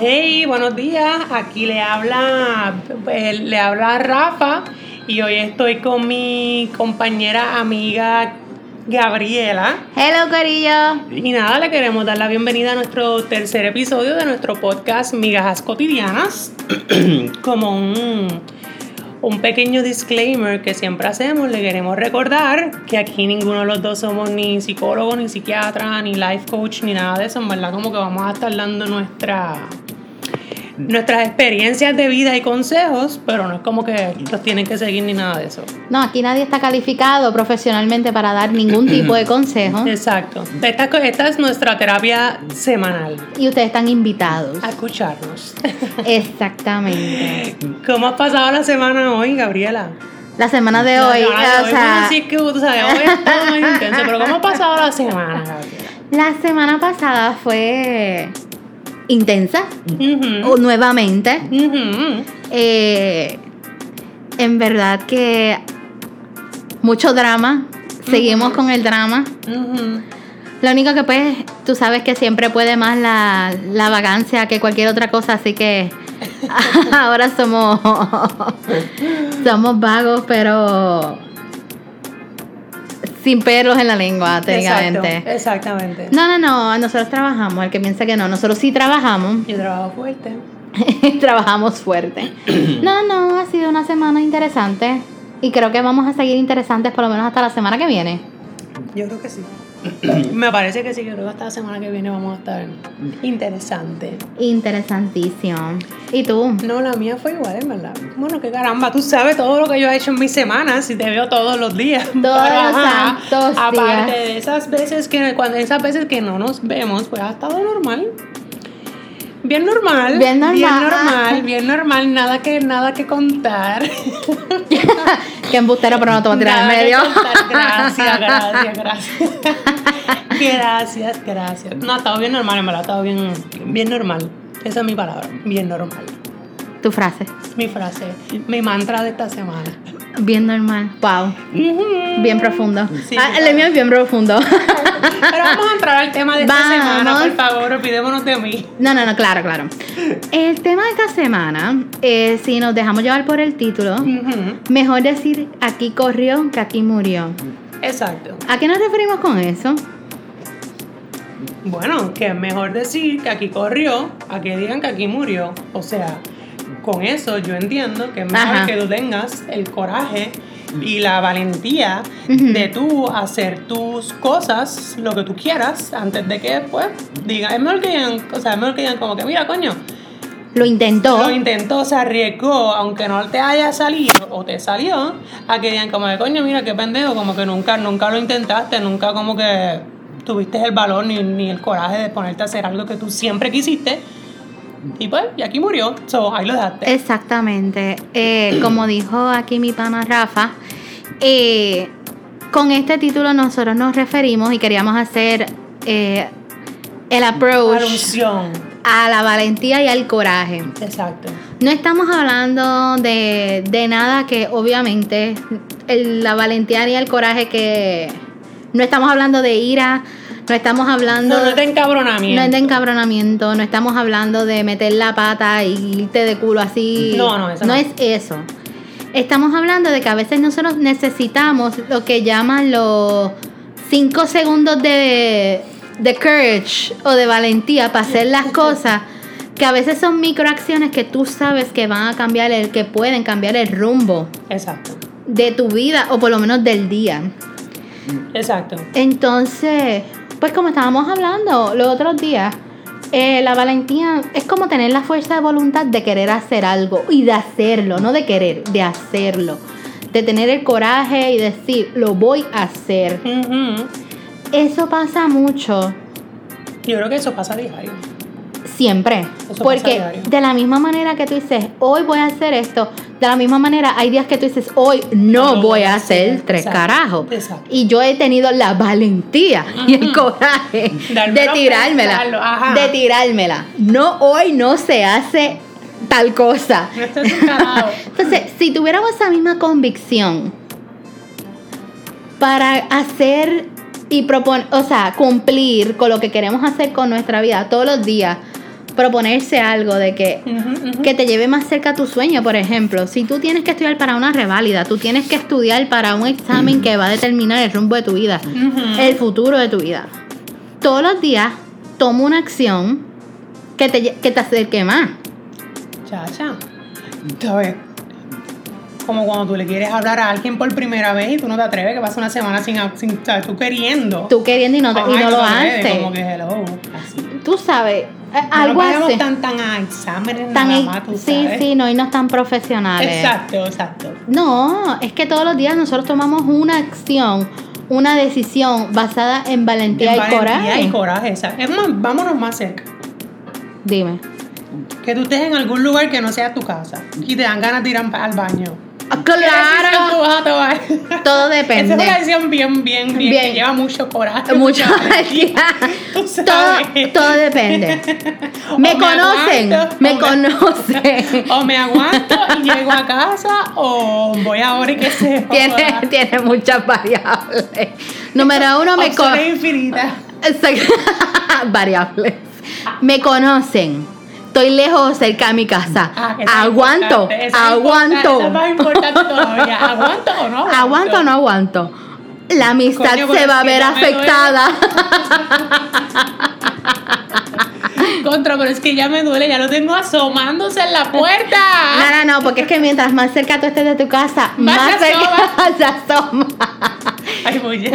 Hey, buenos días. Aquí le habla, pues, le habla Rafa y hoy estoy con mi compañera amiga Gabriela. Hello, Corillo. Y nada, le queremos dar la bienvenida a nuestro tercer episodio de nuestro podcast Migajas Cotidianas. Como un, un pequeño disclaimer que siempre hacemos, le queremos recordar que aquí ninguno de los dos somos ni psicólogo, ni psiquiatra, ni life coach, ni nada de eso. En verdad, como que vamos a estar dando nuestra nuestras experiencias de vida y consejos, pero no es como que los tienen que seguir ni nada de eso. No, aquí nadie está calificado profesionalmente para dar ningún tipo de consejo. Exacto. Esta, esta es nuestra terapia semanal. Y ustedes están invitados. A escucharnos. Exactamente. ¿Cómo has pasado la semana hoy, Gabriela? La semana de hoy, o sea, sí que, o sea, hoy está muy intenso, pero ¿cómo ha pasado la semana, Gabriela? La semana pasada fue intensa, o nuevamente. Eh, en verdad que mucho drama, seguimos con el drama. Lo único que pues, tú sabes que siempre puede más la, la vacancia que cualquier otra cosa, así que ahora somos, somos vagos, pero sin perros en la lengua, técnicamente. exactamente. No, no, no, nosotros trabajamos, el que piensa que no, nosotros sí trabajamos. Yo trabajo fuerte. Trabajamos fuerte. no, no, ha sido una semana interesante y creo que vamos a seguir interesantes por lo menos hasta la semana que viene. Yo creo que sí. Me parece que sí, creo que hasta la semana que viene vamos a estar interesante. Interesantísimo. ¿Y tú? No, la mía fue igual, en verdad. Bueno, que caramba, tú sabes todo lo que yo he hecho en mis semanas y te veo todos los días. Todos los santos Aparte de esas veces que, cuando esas veces que no nos vemos, pues ha estado normal. Bien normal. Bien normal. Bien normal, bien normal, nada que, nada que contar. Qué embustero, pero no te voy a tirar en medio. Gracias, gracias, gracias. gracias, gracias. No, ha estado bien normal, en verdad, ha estado bien, bien normal. Esa es mi palabra, bien normal. Tu frase. Mi frase, mi mantra de esta semana. Bien normal. Wow. Bien profundo. Sí, ah, el mío es bien profundo. Pero vamos a entrar al tema de esta Vamos. semana, por favor, olvidémonos de mí. No, no, no, claro, claro. El tema de esta semana, eh, si nos dejamos llevar por el título, mejor decir aquí corrió que aquí murió. Exacto. ¿A qué nos referimos con eso? Bueno, que es mejor decir que aquí corrió a que digan que aquí murió. O sea, con eso yo entiendo que es mejor Ajá. que tú tengas el coraje y la valentía de tú hacer tus cosas, lo que tú quieras, antes de que pues digan, es mejor que digan, o sea, es mejor que digan como que mira, coño, Lo intentó. lo intentó, se arriesgó, aunque no te haya salido o te salió, a que digan como de coño, mira qué pendejo, como que nunca, nunca lo intentaste, nunca como que tuviste el valor ni, ni el coraje de ponerte a hacer algo que tú siempre quisiste. Y pues, y aquí murió, so, ahí lo dejaste. Exactamente. Eh, como dijo aquí mi pana Rafa, eh, con este título nosotros nos referimos y queríamos hacer eh, el approach Alusión. a la valentía y al coraje. Exacto. No estamos hablando de, de nada que obviamente el- la valentía y el coraje que no estamos hablando de ira, no estamos hablando No, no es de encabronamiento. no es de encabronamiento, no estamos hablando de meter la pata y irte de culo así. No, no, eso no no. es eso. Estamos hablando de que a veces nosotros necesitamos lo que llaman los cinco segundos de, de courage o de valentía para hacer las cosas que a veces son microacciones que tú sabes que van a cambiar el, que pueden cambiar el rumbo Exacto. de tu vida o por lo menos del día. Exacto. Entonces, pues como estábamos hablando los otros días, eh, la valentía es como tener la fuerza de voluntad de querer hacer algo y de hacerlo, no de querer, de hacerlo. De tener el coraje y decir, lo voy a hacer. Eso pasa mucho Yo creo que eso pasa diario. Siempre. Porque de la misma manera que tú dices, hoy voy a hacer esto, de la misma manera hay días que tú dices, hoy no, voy a hacer tres Exacto. carajos. Y yo he tenido la valentía y el coraje de tirármela. De tirármela. No, hoy no se hace tal cosa. Esto es un carajo. Entonces, si tuviéramos esa misma convicción para hacer y proponer, o sea, cumplir con lo que queremos hacer con nuestra vida todos los días. Proponerse algo de que, que te lleve más cerca a tu sueño, por ejemplo. Si tú tienes que estudiar para una reválida, tú tienes que estudiar para un examen que va a determinar el rumbo de tu vida, el futuro de tu vida. Todos los días toma una acción que te, que te acerque más. Chacha. ¿Sabes? Como cuando tú le quieres hablar a alguien por primera vez y tú no te atreves, que pasa una semana sin, sin ¿sabes? tú queriendo. Tú queriendo y no, te, y no, lo haces. Como que hello, así. Tú sabes, eh, No algo nos así. tan, tan a exámenes Tan nada más, tú sí, sabes. sí, no irnos tan profesionales. Exacto, exacto. No, es que todos los días nosotros tomamos una acción, una decisión basada en valentía, En y valentía coraje. y coraje, exacto. Es más, vámonos más cerca. Dime. Que tú estés en algún lugar que no sea tu casa y te dan ganas de ir al baño. Ah, ¿Qué decisión Claro. tú vas a tomar? Todo Esa es depende. una decisión bien, bien, bien, Bien. que lleva mucho coraje. Mucho. Tú todo, depende. Me O conocen, aguanto, me o conocen. O me aguanto y llego a casa o voy ahora y que se Tiene, tiene muchas variables. Número uno, me conocen. infinitas. variables. Me conocen. Estoy lejos o cerca de mi casa. Ah, aguanto, es aguanto. es más importante todavía. ¿Aguanto o no? Aguanto, ¿Aguanto o no aguanto? La amistad Coño, se va a ver afectada. Contra, pero es que ya me duele, ya lo tengo asomándose en la puerta. No, no, no, porque es que mientras más cerca tú estés de tu casa, Más cerca se asoma. Ay, oye.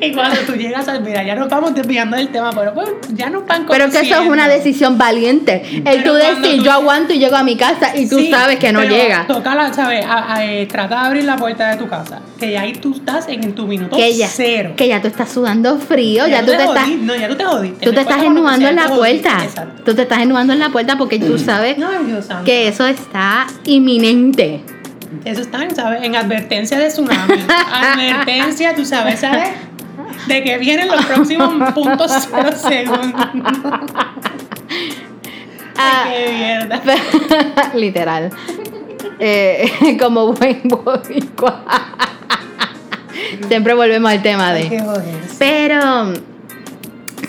y cuando tú llegas al. Mira, ya nos vamos desviando del tema, pero pues ya nos van Pero que eso es una decisión valiente. El Pero tú decir, tú- yo aguanto y llego a mi casa y tú Sí, sabes que no pero llega. Tócala, ¿sabes? A- a- eh, trata de abrir la puerta de tu casa. Que ya ahí tú estás en, tu minuto Que ya, cero. que ya tú estás sudando frío, ya, tú te estás, jodiste, No, ya tú te jodiste. tú te estás ennuando en la te puerta. Exacto. Tú te estás ennuando en la puerta porque tú sabes que eso está inminente. Eso está, ¿sabes? En advertencia de tsunami. advertencia, tú sabes, ¿sabes? De que vienen los próximos puntos cero segundos. Ah, Ay, qué mierda. Literal. Eh, como buen boricua. Siempre volvemos al tema Ay, de. qué. Pero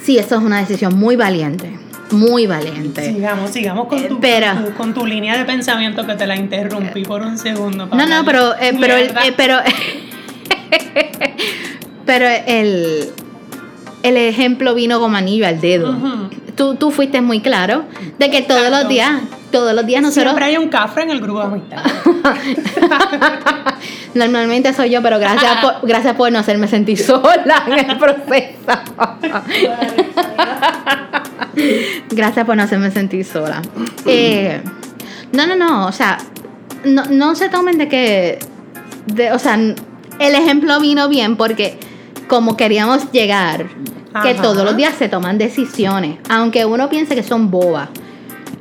sí, eso es una decisión muy valiente. Muy valiente. Sigamos, sigamos con tu, Pero- con tu, con tu línea de pensamiento que te la interrumpí por un segundo. para No, no, pero, eh, pero, el, eh, pero, pero el, el ejemplo vino como anillo al dedo. Ujú. tú, tú fuiste muy claro de que todos los días, todos los días nosotros, Siempre hay un cafre en el grupo de amistad. normalmente soy yo, pero gracias por, gracias por no hacerme sentir sola en el proceso. Gracias por no hacerme sentir sola. Eh, no, no, no, o sea, no, no se tomen de que, de, o sea, el ejemplo vino bien porque como queríamos llegar, que todos los días se toman decisiones, aunque uno piense que son bobas,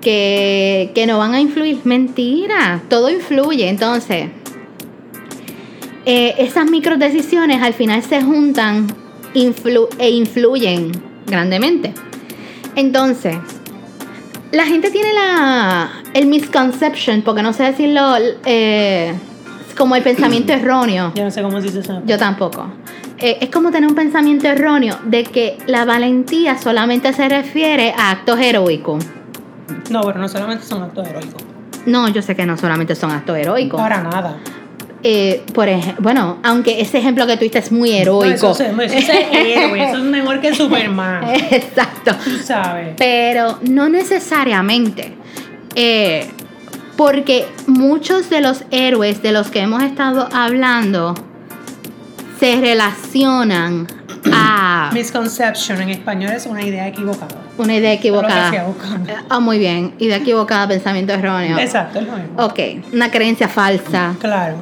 que, que no van a influir, mentira, todo influye, entonces, eh, esas micro decisiones al final se juntan influ- e influyen grandemente. Entonces, la gente tiene la el misconception, porque no sé decirlo, eh, como el pensamiento erróneo. Yo no sé cómo se dice eso. Yo tampoco. Eh, es como tener un pensamiento erróneo de que la valentía solamente se refiere a actos heroicos. No, pero no solamente son actos heroicos. No, yo sé que no solamente son actos heroicos. Para nada. Eh, por ejemplo, bueno, aunque ese ejemplo que tuviste es muy heroico. No, eso, es- eso es héroe, eso es mejor que Superman. Exacto. Tú sabes. Pero no necesariamente. Eh, porque muchos de los héroes de los que hemos estado hablando se relacionan a Misconception en español es una idea equivocada. una idea equivocada. Ah, muy bien. Idea equivocada, pensamiento erróneo. Exacto, es lo mismo. Ok, una creencia falsa. Claro.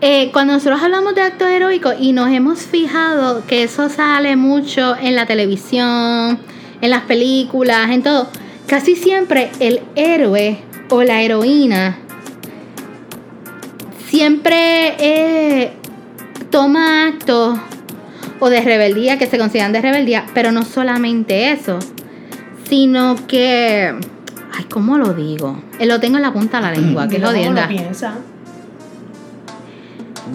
Eh, cuando nosotros hablamos de actos heroicos y nos hemos fijado que eso sale mucho en la televisión, en las películas, en todo, casi siempre el héroe o la heroína siempre eh, toma actos o de rebeldía que se consideran de rebeldía, pero no solamente eso, sino que, ay, ¿cómo lo digo? Eh, Lo tengo en la punta de la lengua, que es lo piensa.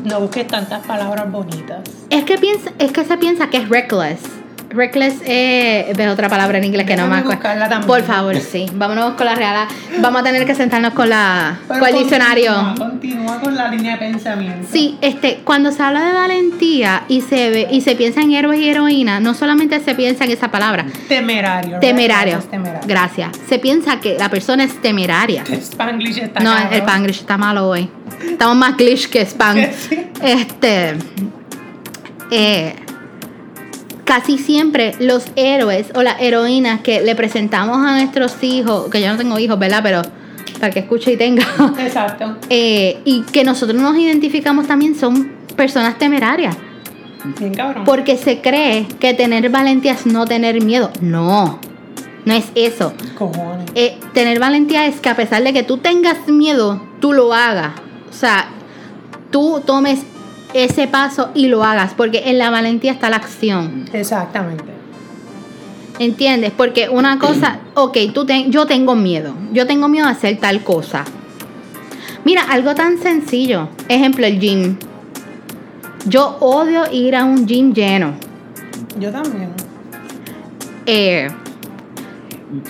No busques tantas palabras bonitas. Es que, piensa, es que se piensa que es reckless. Reckless eh, es otra palabra en inglés que no me acuerdo. Por favor, sí. Vámonos con la real. Vamos a tener que sentarnos con la Pero con el diccionario. Continúa, con la línea de pensamiento. Sí, este, cuando se habla de valentía y se ve, y se piensa en héroes y heroínas, no solamente se piensa en esa palabra, Temerario. temerario. Gracias. Se piensa que la persona es temeraria. Spanglish está No, cabrón. el Spanglish está malo hoy. Estamos más glitch que Span. Sí. Este. eh, casi siempre los héroes o las heroínas que le presentamos a nuestros hijos, que yo no tengo hijos, ¿verdad? Pero para que escuche y tenga. Exacto. eh, y que nosotros nos identificamos también son personas temerarias. Bien cabrón. Porque se cree que tener valentía es no tener miedo. No, no es eso. Cojones. Eh, tener valentía es que a pesar de que tú tengas miedo, tú lo hagas. O sea, tú tomes ese paso y lo hagas, porque en la valentía está la acción. Exactamente. ¿Entiendes? Porque una cosa, ok, tú ten- yo tengo miedo. Yo tengo miedo a hacer tal cosa. Mira, algo tan sencillo. Ejemplo, el gym. Yo odio ir a un gym lleno. Yo también. Eh,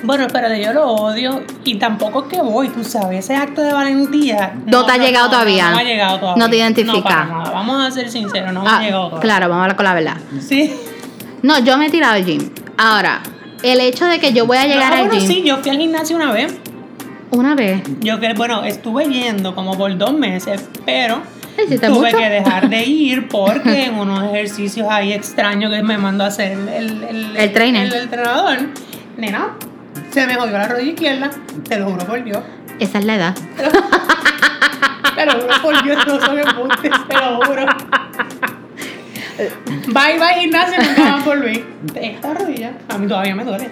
Bueno, espérate, yo lo odio y tampoco es que voy, tú sabes, ese acto de valentía. No te ha llegado todavía. No, ha llegado todavía. No te identifica. No, para nada. Vamos a ser sinceros, no me ah, ha llegado todavía. claro, vamos a hablar con la verdad. Sí. No, yo me he tirado al gym. Ahora, el hecho de que yo voy a llegar Ah, al bueno, gym sí, yo fui al gimnasio una vez. una vez. Yo que, bueno, estuve yendo como por dos meses, pero ¿Hiciste tuve mucho? que dejar de ir porque en unos ejercicios ahí extraños que me mandó a hacer el, el, el, El trainer. El, entrenador, nena, se me jodió la rodilla izquierda, te lo juro por Dios. Esa es la edad. Te lo juro por Dios, no son embustes, te lo juro. Bye, bye, gimnasio, nunca más volví. Esta rodilla, a mí todavía me duele.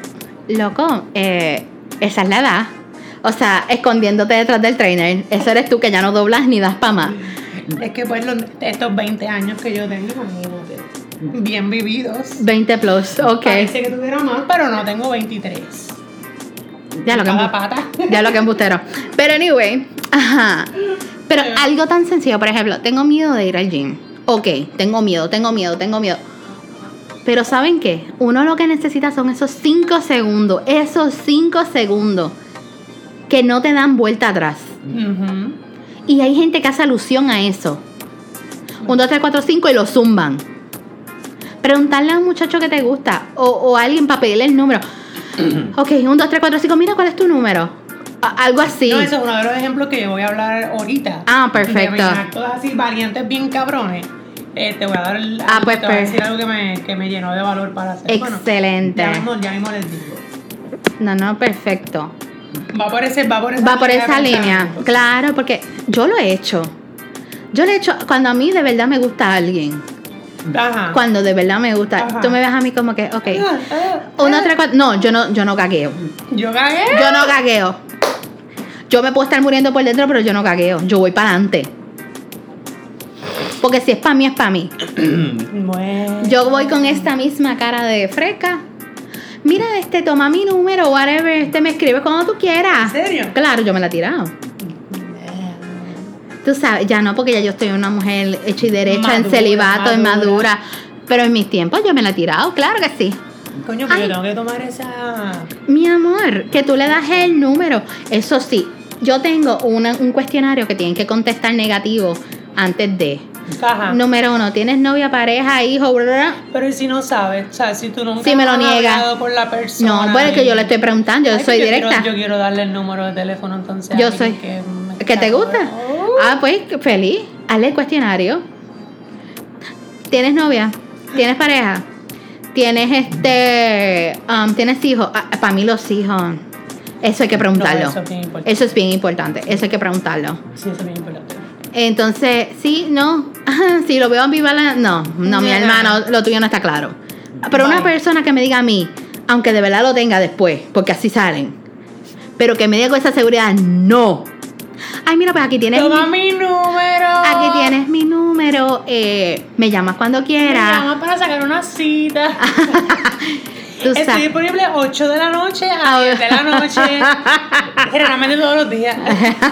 Loco, eh, esa es la edad. O sea, escondiéndote detrás del trainer. Eso eres tú que ya no doblas ni das pa' más. Es que pues los- estos 20 años que yo tengo, bien vividos. 20 plus, ok. Parece que tuviera más, pero no tengo 23. Ya lo que pata. Ya lo que embustero. Pero anyway, ajá. Pero algo tan sencillo, por ejemplo, tengo miedo de ir al gym. Ok, tengo miedo, tengo miedo, tengo miedo. Pero ¿saben qué? Uno lo que necesita son esos 5 segundos, esos 5 segundos que no te dan vuelta atrás. Y hay gente que hace alusión a eso. 1, 2, 3, 4, 5 y lo zumban. Preguntarle a un muchacho que te gusta o, o a alguien para pedirle el número. ok, 1, 2, 3, 4, 5, mira cuál es tu número. A- algo así. No, eso es uno de los ejemplos que yo voy a hablar ahorita. Ah, perfecto. De actos así valientes bien cabrones. Eh, te voy a dar el, Ah, pues, te voy a decir algo que me, que me llenó de valor para hacer. Excelente. Bueno, ya mismo, ya mismo les digo. No, no, perfecto. Va por ese, va por esa Va por línea de esa línea. Claro, porque yo lo he hecho. Yo lo he hecho cuando a mí de verdad me gusta alguien. Ajá. Cuando de verdad me gusta. Ajá. Tú me ves a mí como que, ok. Ah. tres, cuatro. No, yo no, yo no cagueo. Yo cagué. Yo no cagueo. Yo me puedo estar muriendo por dentro, pero yo no cagueo. Yo voy para adelante. Porque si es para mí, es para mí. Bueno. Yo voy con esta misma cara de fresca. Mira, este, toma mi número, whatever. Este me escribe cuando tú quieras. ¿En serio? Claro, yo me la he tirado. Tú sabes, ya no, porque ya yo estoy una mujer hecha y derecha, en Madura, celibato, en madura. madura. Pero en mis tiempos yo me la he tirado, claro que sí. Coño, pero Ay. yo tengo que tomar esa. Mi amor, que tú le das el número. Eso sí, yo tengo una- un cuestionario que tienen que contestar negativo antes de. Ajá. Número uno, ¿tienes novia, pareja, hijo? bla? Pero ¿y si no sabes? O sea, si tú nunca Si me lo has niega. hablado con la persona. No, bueno, es que yo le estoy preguntando, yo Ay, soy pues directa. Quiero, yo quiero darle el número de teléfono entonces. Yo soy. Que, me ¿Que te gusta? Oh. Ah, pues feliz. Hazle el cuestionario. ¿Tienes novia? ¿Tienes pareja? ¿Tienes este. um, ¿Tienes hijos? Para mí, los hijos. Eso hay que preguntarlo. No, eso es bien importante. Eso es bien importante. Eso hay que preguntarlo. Sí, eso es bien importante. Entonces, sí, no. si lo veo ambivalente, no, no, mi hermano, lo tuyo no está claro. Pero una persona que me diga a mí, aunque de verdad lo tenga después, porque así salen, pero que me diga con esa seguridad, no. Ay, mira, pues aquí tienes. Toma mi, mi número. aquí tienes mi número. eh, me llamas cuando Me quieras. llamas para sacar una cita. Estoy sabes. disponible 8 de la noche a Ah, 10 de la noche. Generalmente todos los días.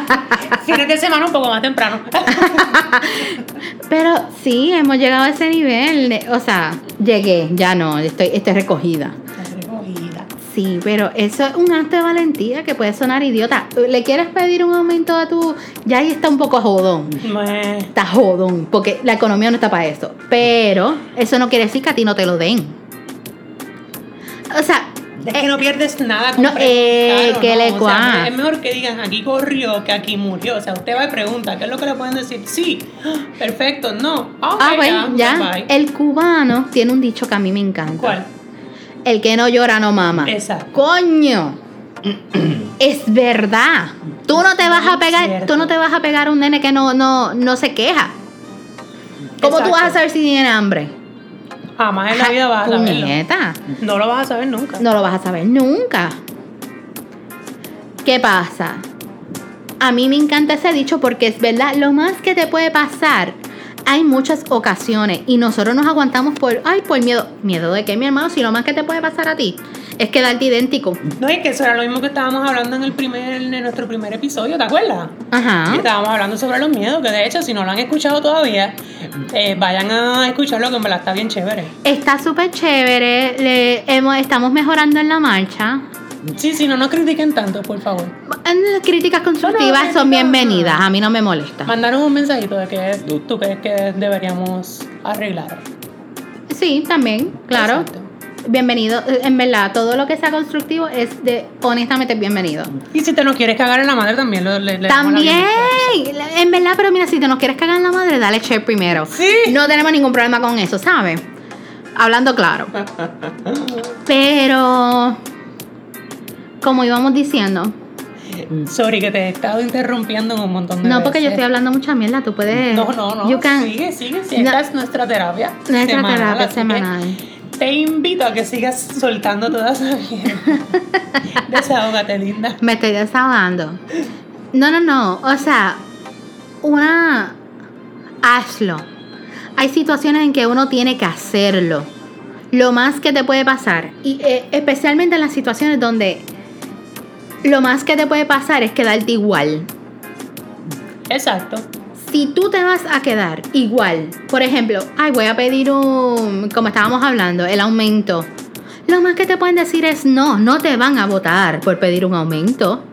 Fines de semana un poco más temprano. Pero sí, hemos llegado a ese nivel. o sea, llegué, ya no, estoy, estoy recogida. Sí, pero eso es un acto de valentía que puede sonar idiota. ¿Le quieres pedir un aumento a tu.? Ya ahí está un poco jodón. Meh. Está jodón, porque la economía no está para eso. Pero eso no quiere decir que a ti no te lo den. O sea, Es que no pierdes nada con no, eh, preguntar, ¿o que no? le O sea, es mejor que digan aquí corrió que aquí murió. O sea, usted va y pregunta, ¿qué es lo que le pueden decir? Sí, perfecto, no. Ah, ah, bueno, ya. El cubano tiene un dicho que a mí me encanta. ¿Cuál? El que no llora no mama. Exacto. Coño. es verdad. Tú no te vas a pegar, tú no te vas a pegar a un nene que no, no, no se queja. ¿Cómo tú vas a saber si tiene hambre? Jamás en la vida vas a saberlo. No lo vas a saber nunca. No lo vas a saber nunca. ¿Qué pasa? A mí me encanta ese dicho porque es verdad, lo más que te puede pasar, hay muchas ocasiones y nosotros nos aguantamos por, ay, por miedo. ¿Miedo de qué, mi hermano? Si lo más que te puede pasar a ti es quedarte idéntico. No, es que eso era lo mismo que estábamos hablando en el primer, en nuestro primer episodio, ¿te acuerdas? Ajá. Estábamos hablando sobre los miedos, que de hecho, si no lo han escuchado todavía, eh, vayan a escucharlo, que en verdad está bien chévere. Está súper chévere, le- hemos, estamos mejorando en la marcha. Sí, sí, no nos critiquen tanto, por favor. Las críticas constructivas son bienvenidas, a mí no me molesta. Mandaron un mensajito de que tú, tú crees que deberíamos arreglar. Sí, también, claro. Exacto. Bienvenido, en verdad, todo lo que sea constructivo es de, honestamente, bienvenido. Y si te nos quieres cagar en la madre, también lo, le, le También, en verdad, pero mira, si te nos quieres cagar en la madre, dale share primero. Sí. No tenemos ningún problema con eso, ¿sabes? Hablando claro. Pero, como íbamos diciendo, Sorry, que te he estado interrumpiendo en un montón de no porque yo estoy hablando mucha mierda, tú puedes. No, no, no. You can- Sigue, sigue. No. Esta es nuestra terapia. Nuestra semanal, terapia semanal. Te invito a que sigas soltando toda esa mierda. Desahógate, linda. Me estoy desahogando. No, no, no. O sea, una. Hazlo. Hay situaciones en que uno tiene que hacerlo. Lo más que te puede pasar. Y eh, especialmente en las situaciones donde lo más que te puede pasar es quedarte igual. Exacto. Si tú te vas a quedar igual, por ejemplo, ay, voy a pedir un, como estábamos hablando, el aumento. Lo más que te pueden decir es no, no te van a votar por pedir un aumento.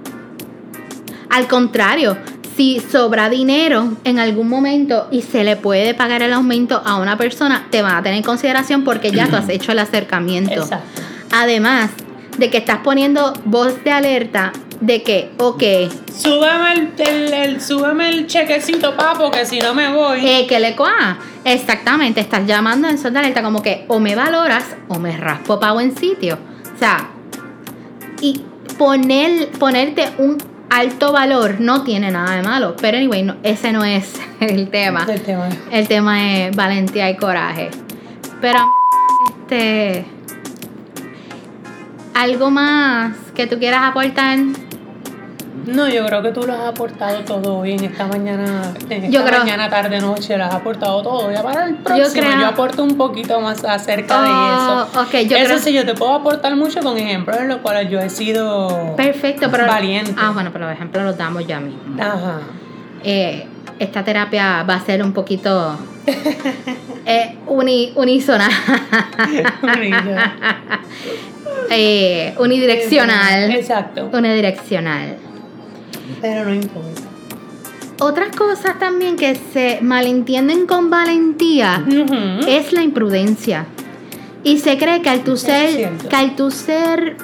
Al contrario, si sobra dinero en algún momento y se le puede pagar el aumento a una persona, te van a tener en consideración porque ya tú has hecho el acercamiento. Exacto. Además de que estás poniendo voz de alerta de que, ok, Súbeme el, el, el- súbeme el chequecito, papo, que si no me voy. Eh, que le coa. Exactamente, estás llamando en son de alerta como que o me valoras o me raspo pago en sitio. O sea, y poner, ponerte un alto valor no tiene nada de malo. Pero anyway, no, ese no es el tema. Del tema. El tema es valentía y coraje. Pero este algo más que tú quieras aportar. No, yo creo que tú lo has aportado todo hoy en esta mañana, en esta Yo creo- mañana, tarde, noche, lo has aportado todo. Ya para el próximo yo, creo- aporto un poquito más acerca Oh, de eso. yo eso creo- sí, yo te puedo aportar mucho con ejemplos en los cuales yo he sido Perfecto, pero valiente. Ah, bueno, pero los ejemplos los damos ya mismo. Ajá. eh, esta terapia va a ser un poquito eh, unísona, eh, unidireccional, Exacto. unidireccional. Pero no importa. Otras cosas también que se malentienden con valentía es la imprudencia. Y se cree que al tu ser, que al tu ser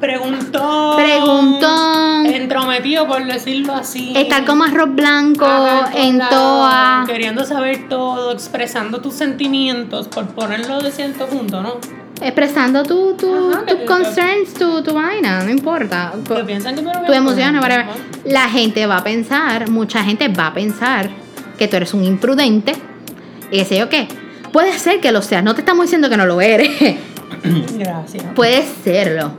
Preguntón. Preguntón. Entrometido, por decirlo así. estar como arroz blanco Ajá, en toa, Queriendo saber todo, expresando tus sentimientos, por ponerlo de cierto punto, ¿no? Expresando tu, tu, Ajá, que- tus que- concerns, tu, tu vaina, no importa. Que piensan que tu. ¿no? La gente va a pensar, mucha gente va a pensar que tú eres un imprudente y qué sé yo qué. Puede ser que lo seas, no te estamos diciendo que no lo eres, Gracias. puedes serlo.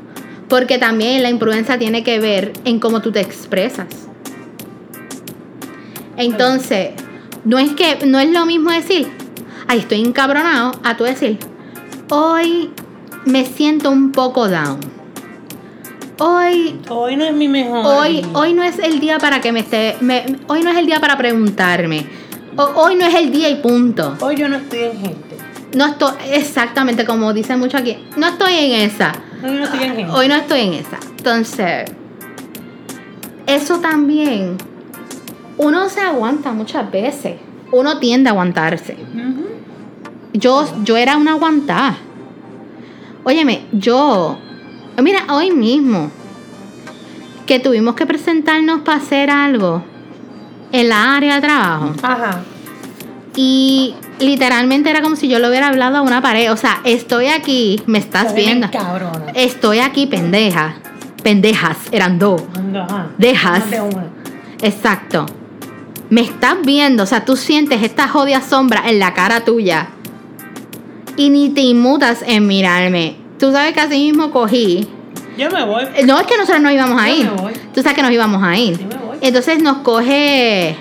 Porque también la imprudencia tiene que ver en cómo tú te expresas. Entonces, no es que no es lo mismo decir, ay, estoy encabronado, a tú decir, hoy me siento un poco down. Hoy, Hoy no es mi mejor. hoy, día. hoy no es el día para que me esté, me- hoy no es el día para preguntarme. O- hoy no es el día y punto. Hoy yo no estoy en gente. No estoy, exactamente como dicen mucho aquí, no estoy en esa. Hoy no estoy en gente. Hoy no estoy en esa. Entonces, eso también, uno se aguanta muchas veces. Uno tiende a aguantarse. Ujú. Yo, yo era una aguantada. Óyeme, yo, mira, hoy mismo, que tuvimos que presentarnos para hacer algo en la área de trabajo. Ajá. Y literalmente era como si yo le hubiera hablado a una pared. O sea, estoy aquí, me estás viendo. Cabrona. Estoy aquí, pendeja. Pendejas, eran dos. Ajá. Dejas. De. Exacto. Me estás viendo, o sea, tú sientes esta jodida sombra en la cara tuya. Y ni te inmutas en mirarme. Tú sabes que así mismo cogí. Yo me voy. Eh, No es que nosotros nos íbamos a Yo ir. me voy. Tú sabes que nos íbamos a ir. Yo me voy. Entonces nos coge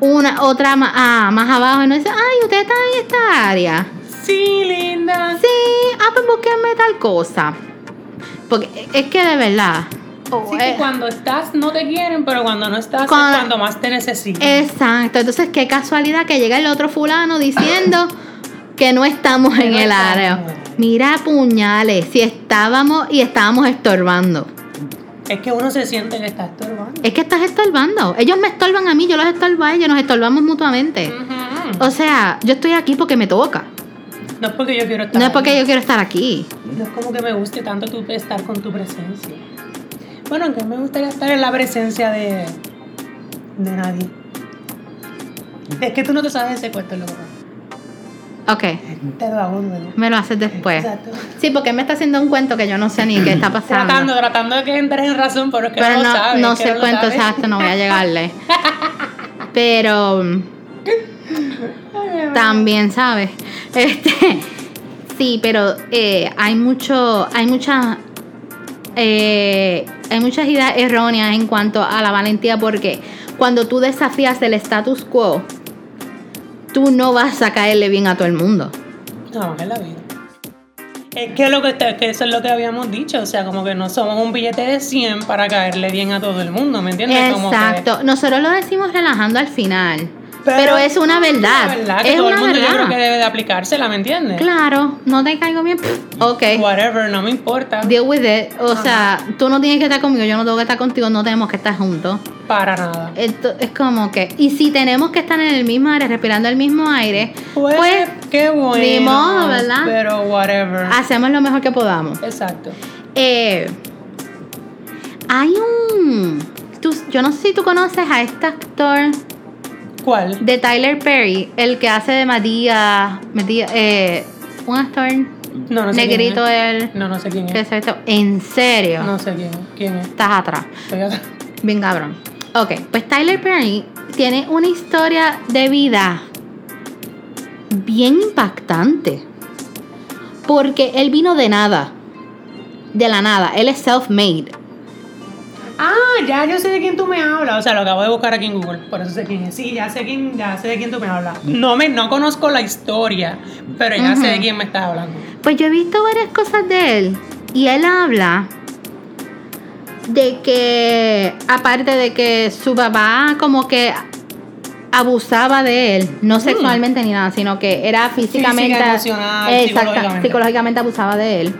una otra ah, más abajo y nos dice, ay, usted está en esta área. Sí, linda. Sí, ah, pues búsquenme tal cosa. Porque es que de verdad. oh, Sí, eh, que cuando estás no te quieren, pero cuando no estás Cuando- es cuando más te necesitan. Exacto, entonces qué casualidad que llega el otro fulano diciendo que no estamos en no el estamos. área. Mira puñales, si estábamos y estábamos estorbando. Es que uno se siente que está estorbando. Es que estás estorbando. Ellos me estorban a mí, yo los estorbo a ellos, nos estorbamos mutuamente. O sea, yo estoy aquí porque me toca. No es porque yo quiero estar No es porque ahí. yo quiero estar aquí. No es como que me guste tanto tu estar con tu presencia. Bueno, aunque me gustaría estar en la presencia de, de nadie. Es que tú no te sabes ese cuento, loco. Ok, Te lo hago luego. me lo haces después. Exacto. Sí, porque él me está haciendo un cuento que yo no sé ni qué está pasando. Tratando, tratando de que entres en razón, pero es que Pero no, no, no sé el lo cuento exacto, no voy a llegarle. Pero también, ¿sabes? Este, sí, pero eh, hay mucho, hay muchas, eh, hay muchas ideas erróneas en cuanto a la valentía porque cuando tú desafías el status quo, tú no vas a caerle bien a todo el mundo. No, es la vida. Es que, lo que, te- que eso es lo que habíamos dicho, o sea, como que no somos un billete de 100 para caerle bien a todo el mundo, ¿me entiendes? Como que- Exacto. Nosotros lo decimos relajando al final. Pero, es una verdad. que es todo una el mundo yo verdad. creo que debe de aplicársela, ¿me entiendes? Claro, no te caigo bien. Ok. Whatever, no me importa. Deal with it. O sea, tú no tienes que estar conmigo, yo no tengo que estar contigo, no tenemos que estar juntos. Para nada. Esto es como que. Y si tenemos que estar en el mismo aire, respirando el mismo aire, Pues, pues qué bueno. ni modo, ¿verdad? Pero whatever. hacemos lo mejor que podamos. Exacto. Eh, hay un. tú- yo no sé si tú conoces a este actor ¿Cuál? de Tyler Perry, el que hace de Matías. Matías eh, un actor No, no sé negrito quién es. él. No, no sé quién es. esto- En serio. No sé quién, quién es. Estás atrás. Estoy atrás. Bien cabrón. Ok, pues Tyler Perry tiene una historia de vida bien impactante. Porque él vino de nada. De la nada. Él es self-made. Ah, ya yo sé de quién tú me hablas. O sea, lo acabo de buscar aquí en Google. Por eso sé quién es. Sí, ya sé quién, ya sé de quién tú me hablas. No me, no conozco la historia, pero ya sé de quién me estás hablando. Pues yo he visto varias cosas de él. Y él habla de que, aparte de que su papá como que abusaba de él, no sexualmente ni nada, sino que era físicamente, Física, emocional, Exacta- psicológicamente. psicológicamente abusaba de él.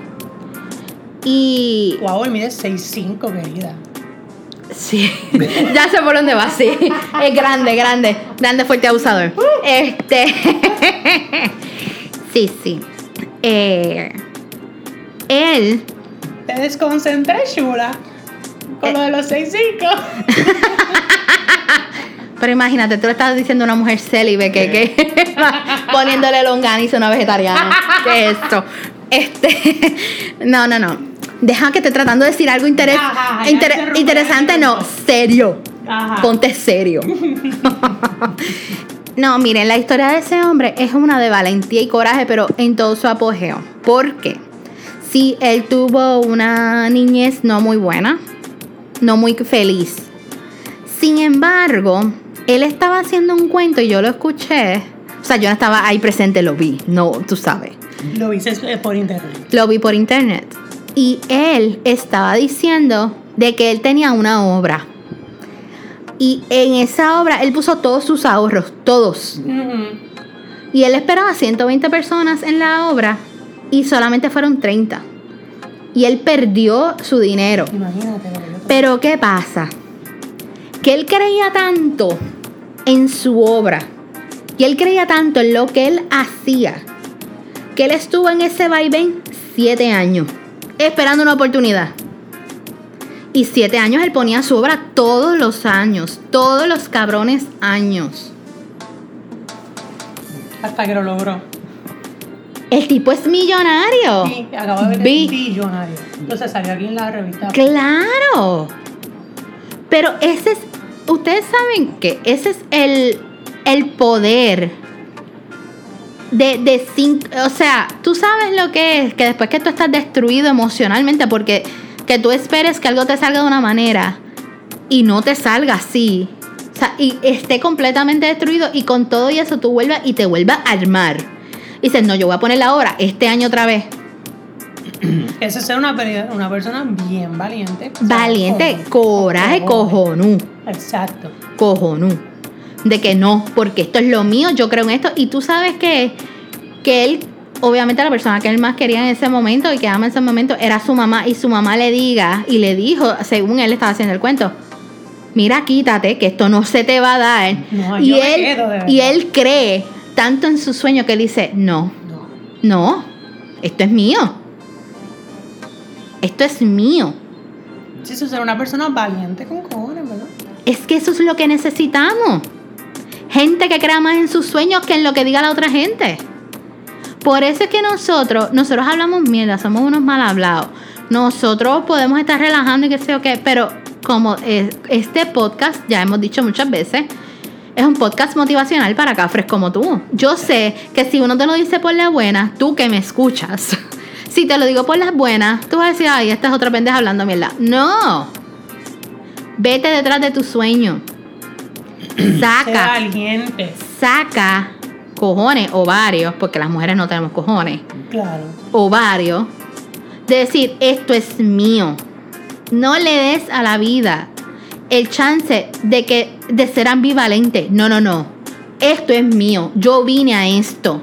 Y Wow, él mide 6'5, querida. sí, ya sé por dónde va, sí. Es grande, grande, grande, fuerte, abusador. Este, sí, sí. Eh, él Te desconcentré, chula. Con lo de los 6'5. Pero imagínate, tú le estás diciendo a una mujer célibe que, que poniéndole longaniza a una vegetariana. ¿Qué es esto? Este, no, no, no. Deja que esté tratando de decir algo interes- Ajá, inter- interesante, no, serio. Ajá. Ponte serio. no, miren, la historia de ese hombre es una de valentía y coraje, pero en todo su apogeo. ¿Por qué? Sí, él tuvo una niñez no muy buena, no muy feliz. Sin embargo, él estaba haciendo un cuento y yo lo escuché. O sea, yo no estaba ahí presente, lo vi. No, tú sabes. Lo viste eh, por internet. Lo vi por internet. Y él estaba diciendo de que él tenía una obra. Y en esa obra él puso todos sus ahorros, todos. Y él esperaba 120 personas en la obra y solamente fueron 30. Y él perdió su dinero. Imagínate. Pero ¿qué pasa? Que él creía tanto en su obra y él creía tanto en lo que él hacía que él estuvo en ese vaivén siete años esperando una oportunidad. Y siete años él ponía su obra todos los años, todos los cabrones años. Hasta que lo logró. El tipo es millonario. Sí, acaba de ver billonario. Entonces salió aquí en la revista. Claro. Pero ese es, ustedes saben que ese es el, el poder de, de o sea, tú sabes lo que es, que después que tú estás destruido emocionalmente, porque que tú esperes que algo te salga de una manera y no te salga así, o sea, y esté completamente destruido y con todo y eso tú vuelvas y te vuelvas a armar. Y dices, no, yo voy a poner la hora este año otra vez. Eso es ser una, una persona bien valiente. Valiente, coraje, cojonú. Exacto. Cojonú de que no, porque esto es lo mío, yo creo en esto. Y tú sabes que, que él, obviamente la persona que él más quería en ese momento y que ama en ese momento era su mamá. Y su mamá le diga y le dijo, según él estaba haciendo el cuento, mira, quítate, que esto no se te va a dar. y, él, y él cree tanto en su sueño que dice, no, no, esto es mío. Esto es mío. Sí, eso es una persona valiente con cojones, ¿verdad? Es que eso es lo que necesitamos. Gente que crea más en sus sueños que en lo que diga la otra gente. Por eso es que nosotros, nosotros hablamos mierda, somos unos mal hablados. Nosotros podemos estar relajando y qué sé yo qué, pero como este podcast, ya hemos dicho muchas veces, es un podcast motivacional para cafres como tú. Yo sé que si uno te lo dice por la buena, tú que me escuchas, si te lo digo por las buenas, tú vas a decir, ay, esta es otra pendeja hablando mierda. No. Vete detrás de tu sueño. Saca. valiente. Saca cojones o varios, porque las mujeres no tenemos cojones. Claro. O varios. De decir, esto es mío. No le des a la vida el chance de que de ser ambivalente. No, no, no. Esto es mío. Yo vine a esto.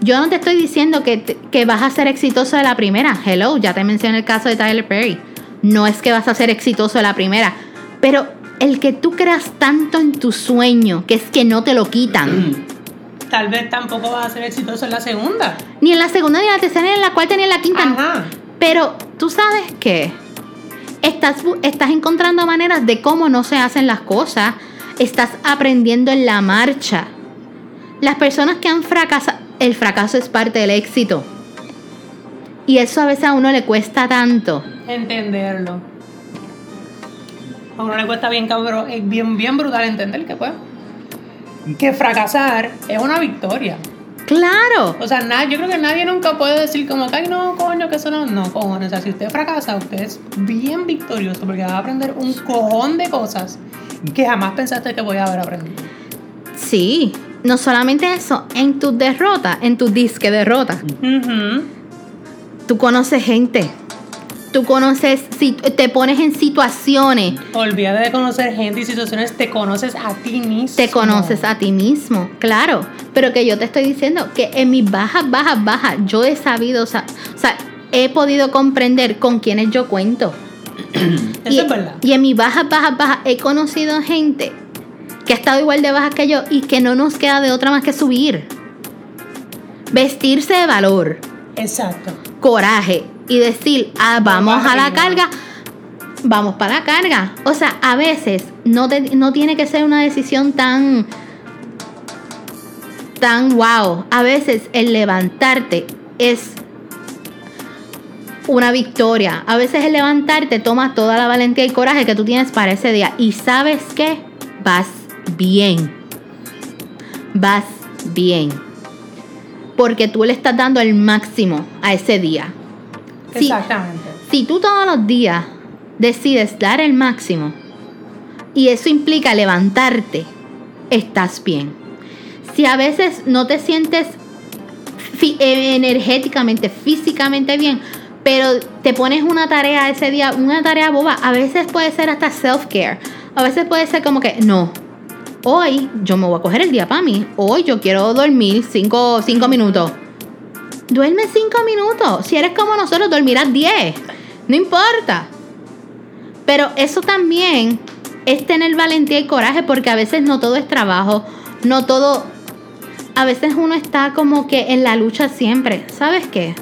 Yo no te estoy diciendo que, que vas a ser exitoso de la primera. Hello, ya te mencioné el caso de Tyler Perry. No es que vas a ser exitoso de la primera. Pero el que tú creas tanto en tu sueño, que es que no te lo quitan. Tal vez tampoco vas a ser exitoso en la segunda. Ni en la segunda, ni en la tercera, ni en la cuarta, ni en la quinta. Pero tú sabes que estás, estás encontrando maneras de cómo no se hacen las cosas. Estás aprendiendo en la marcha. Las personas que han fracasado, el fracaso es parte del éxito. Y eso a veces a uno le cuesta tanto. Entenderlo a uno le cuesta bien cabrón, es bien, bien brutal entender que pues que fracasar es una victoria. Claro. O sea, nada, yo creo que nadie nunca puede decir como que, ay, no, coño, que eso no, no, cojones. O sea, si usted fracasa, usted es bien victorioso porque va a aprender un cojón de cosas que jamás pensaste que voy a haber aprendido. Sí, no solamente eso, en tus derrotas, en tu disque derrota, tú conoces gente tú conoces, si te pones en situaciones. Olvídate de conocer gente y situaciones, te conoces a ti mismo. Te conoces a ti mismo, claro. Pero que yo te estoy diciendo que en mis bajas, bajas, bajas, yo he sabido, o sea, he podido comprender con quienes yo cuento. Eso es verdad. Y en mis bajas, bajas, bajas, he conocido gente que ha estado igual de baja que yo y que no nos queda de otra más que subir. Vestirse de valor. Exacto. Coraje y decir, ah, vamos a la carga, vamos para la carga. O sea, a veces no, no tiene que ser una decisión tan, tan wow. A veces el levantarte es una victoria. A veces el levantarte toma toda la valentía y coraje que tú tienes para ese día. Y sabes que vas bien. Vas bien. Porque tú le estás dando el máximo a ese día. Exactamente. Si tú todos los días decides dar el máximo y eso implica levantarte, estás bien. Si a veces no te sientes eh, energéticamente, físicamente bien, pero te pones una tarea ese día, una tarea boba, a veces puede ser hasta self-care, a veces puede ser como que, no, hoy yo me voy a coger el día para mí, hoy yo quiero dormir 5 minutos. Duerme 5 minutos, si eres como nosotros dormirás 10, no importa. Pero eso también es tener valentía y coraje porque a veces no todo es trabajo, no todo... A veces uno está como que en la lucha siempre. ¿Sabes qué?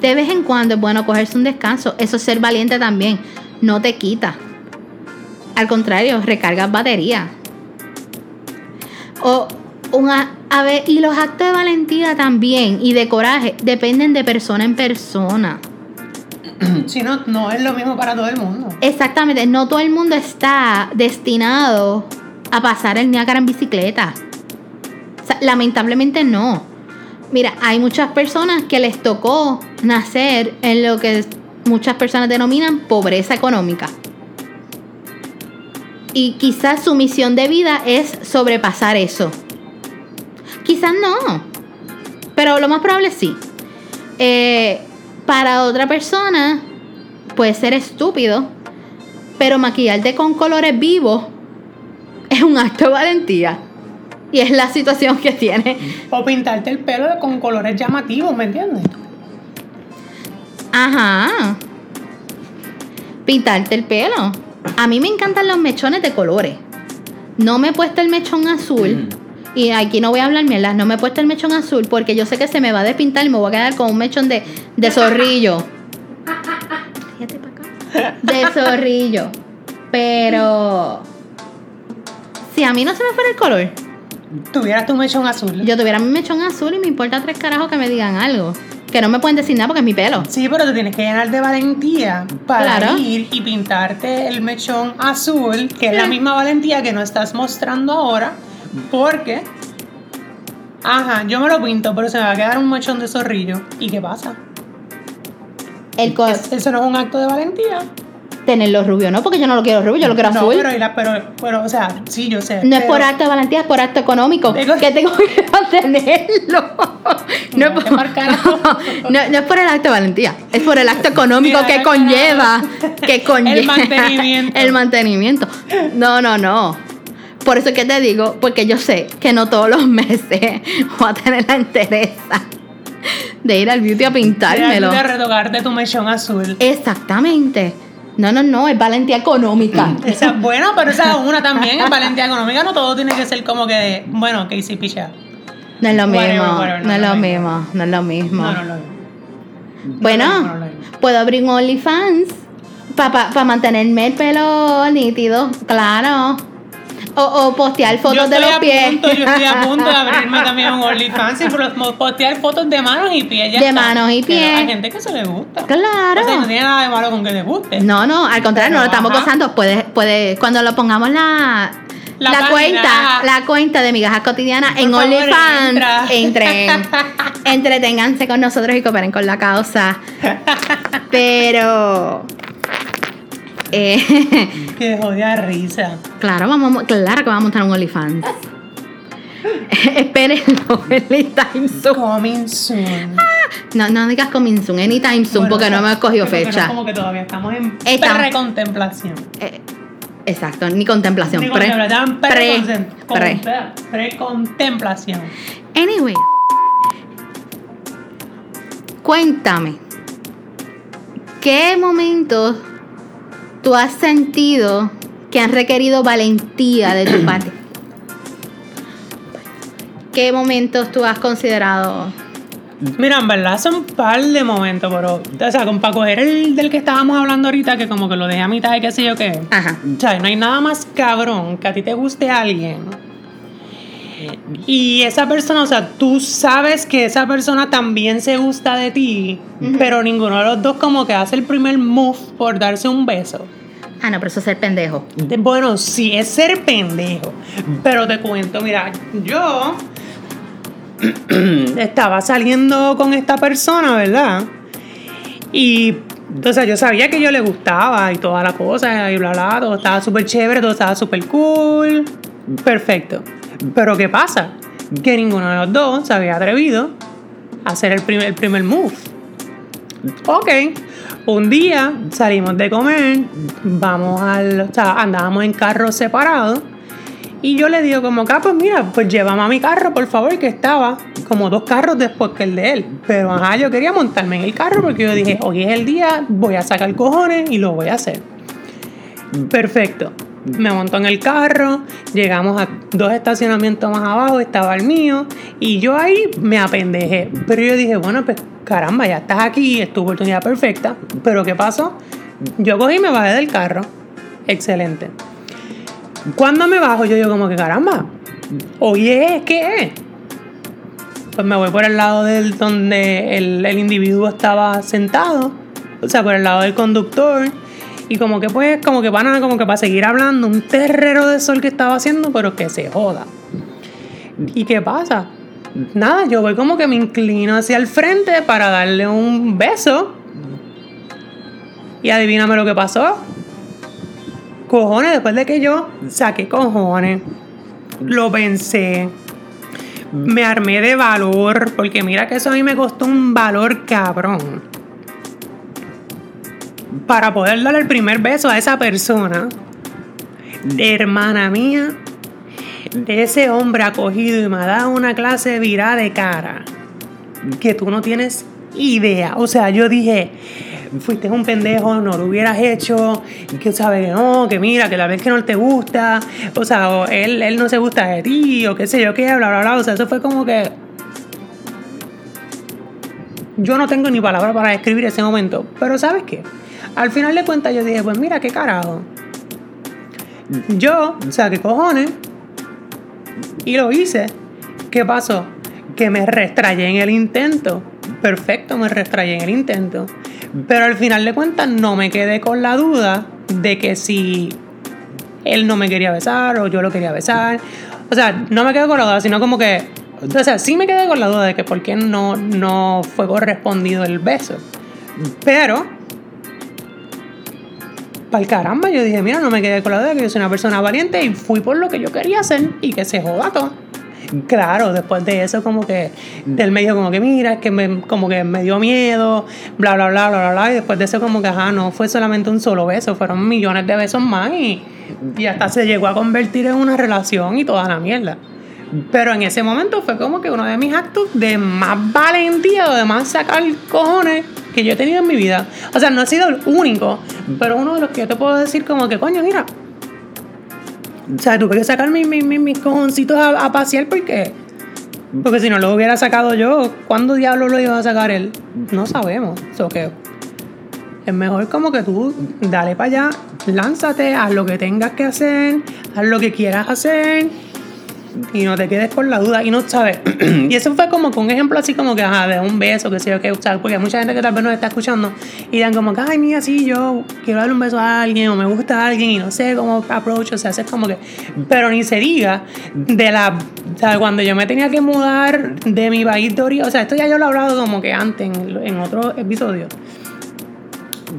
De vez en cuando es bueno cogerse un descanso. Eso es ser valiente también. No te quita. Al contrario, recargas batería. O una, a ver, y los actos de valentía también y de coraje dependen de persona en persona. Si no, no es lo mismo para todo el mundo. Exactamente, no todo el mundo está destinado a pasar el Niágara en bicicleta. lamentablemente no. Mira, hay muchas personas que les tocó nacer en lo que muchas personas denominan pobreza económica. Y quizás su misión de vida es sobrepasar eso. Quizás no. Pero lo más probable sí. Eh, para otra persona puede ser estúpido, pero maquillarte con colores vivos es un acto de valentía. Y es la situación que tiene. O pintarte el pelo con colores llamativos, ¿me entiendes? Ajá. Pintarte el pelo. A mí me encantan los mechones de colores. No me he puesto el mechón azul. Y aquí no voy a hablar mierda, no me he puesto el mechón azul porque yo sé que se me va a despintar y me voy a quedar con un mechón de, de zorrillo. De zorrillo. Pero. Si a mí no se me fuera el color. Tuvieras tu mechón azul. Yo tuviera mi mechón azul y me importa tres carajos que me digan algo. Que no me pueden decir nada porque es mi pelo. Sí, pero te tienes que llenar de valentía para ir y pintarte el mechón azul, que es la misma valentía que no estás mostrando ahora porque, ajá, yo me lo pinto, pero se me va a quedar un mechón de zorrillo. ¿Y qué pasa? El Eso no es un acto de valentía. Tenerlo rubio, ¿no? Porque yo no lo quiero rubio, yo lo quiero no, azul. Pero, pero, pero, o sea, sí, yo sé. No es por acto de valentía, es por acto económico. que tengo que mantenerlo. No, es por, no, es por el acto de valentía, es por el acto económico que conlleva. Que conlleva. El mantenimiento. El mantenimiento. No, no, no. Por eso es que te digo, porque yo sé que no todos los meses voy a tener la entereza de ir al beauty a pintármelo. De retocarte tu mechón azul. Exactamente. No, no, no, es valentía económica. Esa, bueno, pero esa es una también, es valentía económica. No todo tiene que ser como que, bueno, que hice picha. No es lo mismo, no, es lo mismo, no es lo mismo. No, no, no. Bueno, puedo abrir un OnlyFans para mantenerme el pelo nítido, claro. O, o postear fotos de los pies. Punto, yo estoy a punto de abrirme también un OnlyFans y postear fotos de manos y pies. de manos y pies. hay gente que se le gusta. Claro. O sea, no tiene nada de malo con que te guste. No, no, al contrario, no lo estamos gozando. Puede, puede, cuando lo pongamos la, la, cuenta, la cuenta de migajas cotidianas en OnlyFans. Entren, entreténganse con nosotros y cooperen con la causa. Pero eh, Qué jodida risa. Claro, vamos, claro que vamos a montar un OnlyFans. Espérenlo, anytime soon. Coming soon. no, no digas coming soon, anytime soon, porque no me he escogido fecha. como que todavía estamos en pre-contemplación. Eh, exacto, ni contemplación. Ni pre, contemplación, pre, pre, contemplación. Anyway, cuéntame, ¿qué momentos tú has sentido que han requerido valentía de tu parte? ¿Qué momentos tú has considerado? Mira, en verdad son un par de momentos, pero, o sea, con, para coger el del que estábamos hablando ahorita, que como que lo dejé a mitad de qué sé yo qué. Ajá. O sea, no hay nada más cabrón que a ti te guste alguien. Y esa persona, o sea, tú sabes que esa persona también se gusta de ti, pero ninguno de los dos como que hace el primer move por darse un beso. Ah, no, pero eso es ser pendejo. Bueno, sí, es ser pendejo. Pero te cuento, mira, yo estaba saliendo con esta persona, ¿verdad? Y, o sea, yo sabía que yo le gustaba y toda la cosa, y bla, bla, todo estaba súper chévere, todo estaba súper cool. Perfecto. Pero ¿qué pasa? Que ninguno de los dos se había atrevido hacer el primer, el primer move. Ok, un día salimos de comer, vamos al, o sea, andábamos en carros separados. Y yo le digo como que, ah, pues mira, pues llévame a mi carro, por favor, que estaba como dos carros después que el de él. Pero ajá, yo quería montarme en el carro porque yo dije, hoy es el día, voy a sacar cojones y lo voy a hacer. Perfecto. Me montó en el carro, llegamos a dos estacionamientos más abajo, estaba el mío, y yo ahí me apendejé. Pero yo dije, bueno, pues caramba, ya estás aquí, es tu oportunidad perfecta. Pero ¿qué pasó? Yo cogí y me bajé del carro. Excelente. Cuando me bajo, yo digo como que caramba, oye, ¿qué es? Pues me voy por el lado del donde el, el individuo estaba sentado, o sea, por el lado del conductor y como que pues, como que van a, como que para seguir hablando, un terrero de sol que estaba haciendo, pero que se joda. ¿Y qué pasa? Nada, yo voy como que me inclino hacia el frente para darle un beso. Y adivíname lo que pasó. Cojones, después de que yo saqué cojones, lo pensé, me armé de valor, porque mira que eso a mí me costó un valor cabrón para poder darle el primer beso a esa persona, hermana mía, ese hombre ha cogido y me ha dado una clase virada de cara que tú no tienes idea. O sea, yo dije, fuiste un pendejo, no lo hubieras hecho, que sabes que no, que mira, que la vez que no te gusta, o sea, él, él no se gusta de ti, o qué sé yo qué, bla, bla, bla. O sea, eso fue como que. Yo no tengo ni palabra para describir ese momento, pero ¿sabes qué? Al final de cuentas yo dije, pues mira, qué carajo. Yo, o sea, qué cojones. Y lo hice. ¿Qué pasó? Que me restrayé en el intento. Perfecto, me restrayé en el intento. Pero al final de cuentas no me quedé con la duda de que si él no me quería besar o yo lo quería besar. O sea, no me quedé con la duda, sino como que... O sea, sí me quedé con la duda de que por qué no, no fue correspondido el beso. Pero para caramba, yo dije, mira, no me quedé con la duda que yo soy una persona valiente y fui por lo que yo quería hacer y que se joda todo. Claro, después de eso como que del medio como que mira, es que me, como que me dio miedo, bla, bla, bla, bla, bla, bla, y después de eso como que, ajá, no fue solamente un solo beso, fueron millones de besos más y, y hasta se llegó a convertir en una relación y toda la mierda. Pero en ese momento fue como que uno de mis actos de más valentía o de más sacar cojones que yo he tenido en mi vida. O sea, no ha sido el único, pero uno de los que yo te puedo decir como que, coño, mira. O sea, tuve que sacar mis, mis, mis cojoncitos a, pasear porque... Porque si no lo hubiera sacado yo, ¿cuándo diablo lo iba a sacar él? No sabemos. So que es mejor como que tú dale para allá, lánzate, haz lo que tengas que hacer, haz lo que quieras hacer y no te quedes con la duda y no sabes. y eso fue como que un ejemplo así como que, ajá, de un beso, que sé yo, que, usar porque hay mucha gente que tal vez nos está escuchando y dan como que, ay, mía, sí, yo quiero darle un beso a alguien o me gusta a alguien y no sé cómo approach, o sea, es como que, pero ni se diga de la, o cuando yo me tenía que mudar de mi país de origen, o sea, esto ya yo lo he hablado como que antes en, en otro episodio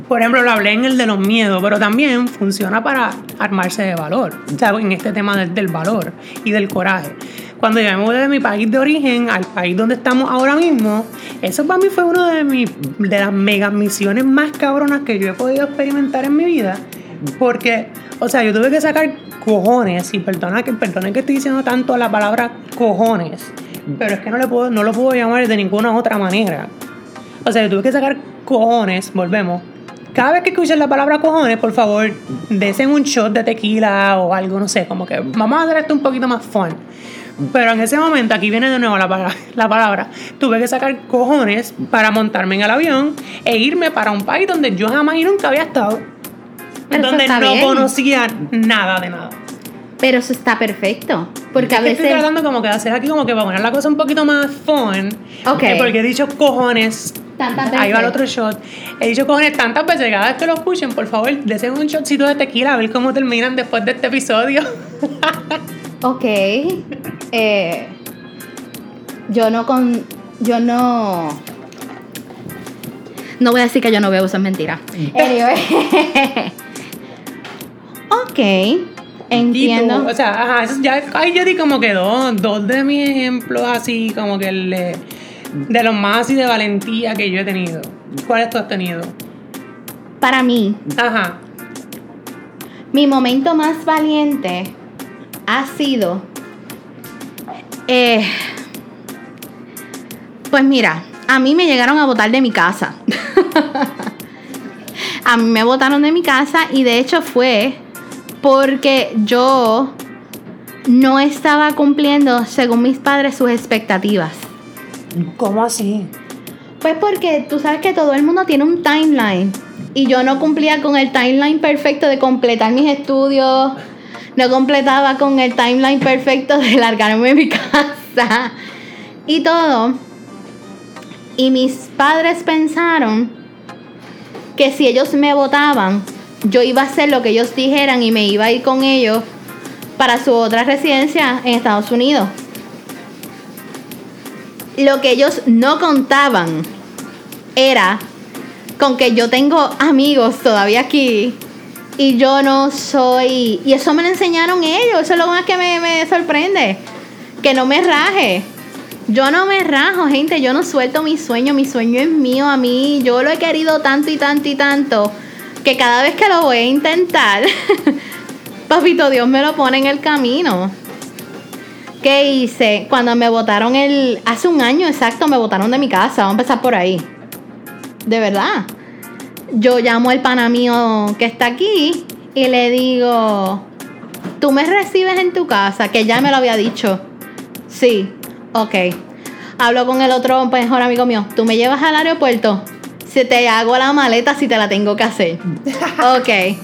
por ejemplo, lo hablé en el de los miedos, pero también funciona para armarse de valor, o sea, en este tema del, valor y del coraje. Cuando yo me de mi país de origen al país donde estamos ahora mismo, eso para mí fue una de, mis, de las mega misiones más cabronas que yo he podido experimentar en mi vida, porque, o sea, yo tuve que sacar cojones, y perdona que, perdona que estoy diciendo tanto la palabra cojones, pero es que no, le puedo, no lo puedo llamar de ninguna otra manera. O sea, yo tuve que sacar cojones, volvemos, cada vez que escuchen la palabra cojones, por favor, desen un shot de tequila o algo, no sé, como que vamos a hacer esto un poquito más fun. Pero en ese momento, aquí viene de nuevo la palabra, la palabra, tuve que sacar cojones para montarme en el avión e irme para un país donde yo jamás y nunca había estado. donde no conocía nada de nada. Pero eso está perfecto. Porque a veces. Estoy tratando como que hacer aquí como que para poner la cosa un poquito más fun. Ok. Porque he dicho cojones Tantas veces. Ahí va el otro shot. He dicho cojones tantas veces, cada vez que lo escuchen, por favor, deseen un shotcito de tequila a ver cómo terminan después de este episodio. ok. Eh, yo no con. Yo no. No voy a decir que yo no veo, eso es mentira. ok. Entiendo. o sea, ajá, ya, ahí yo di como que dos, dos de mis ejemplos así, como que el De los más así de valentía que yo he tenido. ¿Cuáles tú has tenido? Para mí, Ajá. mi momento más valiente ha sido. eh, pues mira, a mí me llegaron a votar de mi casa. a mí me votaron de mi casa y de hecho fue porque yo no estaba cumpliendo, según mis padres, sus expectativas. ¿Cómo así? Pues porque tú sabes que todo el mundo tiene un timeline y yo no cumplía con el timeline perfecto de completar mis estudios, no completaba con el timeline perfecto de largarme de mi casa y todo. Y mis padres pensaron que si ellos me votaban, yo iba a hacer lo que ellos dijeran y me iba a ir con ellos para su otra residencia en Estados Unidos. Lo que ellos no contaban era con que yo tengo amigos todavía aquí y yo no soy... Y eso me lo enseñaron ellos, eso es lo más que me, me sorprende, que no me raje. Yo no me rajo, gente, yo no suelto mi sueño, mi sueño es mío a mí, yo lo he querido tanto y tanto y tanto, que cada vez que lo voy a intentar, papito Dios me lo pone en el camino. ¿Qué hice? Cuando me votaron el... Hace un año exacto me votaron de mi casa, vamos a empezar por ahí. De verdad. Yo llamo al pana mío que está aquí y le digo, ¿tú me recibes en tu casa? Que ya me lo había dicho. Sí, ok. Hablo con el otro mejor amigo mío. ¿Tú me llevas al aeropuerto? Si te hago la maleta, si te la tengo que hacer. ok.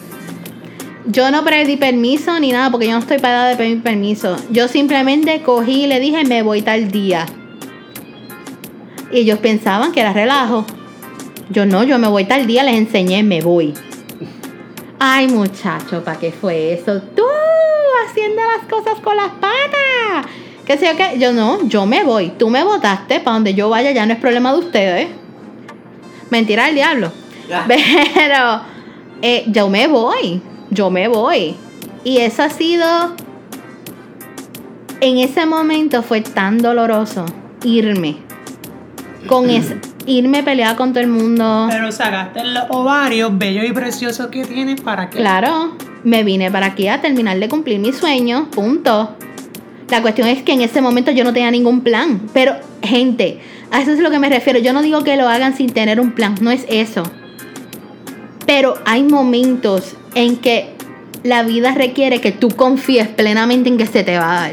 Yo no pedí permiso ni nada porque yo no estoy para de pedir permiso. Yo simplemente cogí y le dije, me voy tal día. Y ellos pensaban que era relajo. Yo no, yo me voy tal día, les enseñé, me voy. Ay, muchacho, ¿para qué fue eso? Tú haciendo las cosas con las patas. ¿Qué sé yo qué? Yo no, yo me voy. Tú me votaste, para donde yo vaya ya no es problema de ustedes. Mentira del diablo. Pero eh, yo me voy. Yo me voy. Y eso ha sido. En ese momento fue tan doloroso irme. Con ese, irme peleada con todo el mundo. Pero sacaste los ovarios bellos y preciosos que tienes para que. Claro, me vine para aquí a terminar de cumplir mi sueño, punto. La cuestión es que en ese momento yo no tenía ningún plan. Pero, gente, a eso es lo que me refiero. Yo no digo que lo hagan sin tener un plan, no es eso. Pero hay momentos en que la vida requiere que tú confíes plenamente en que se te va a dar.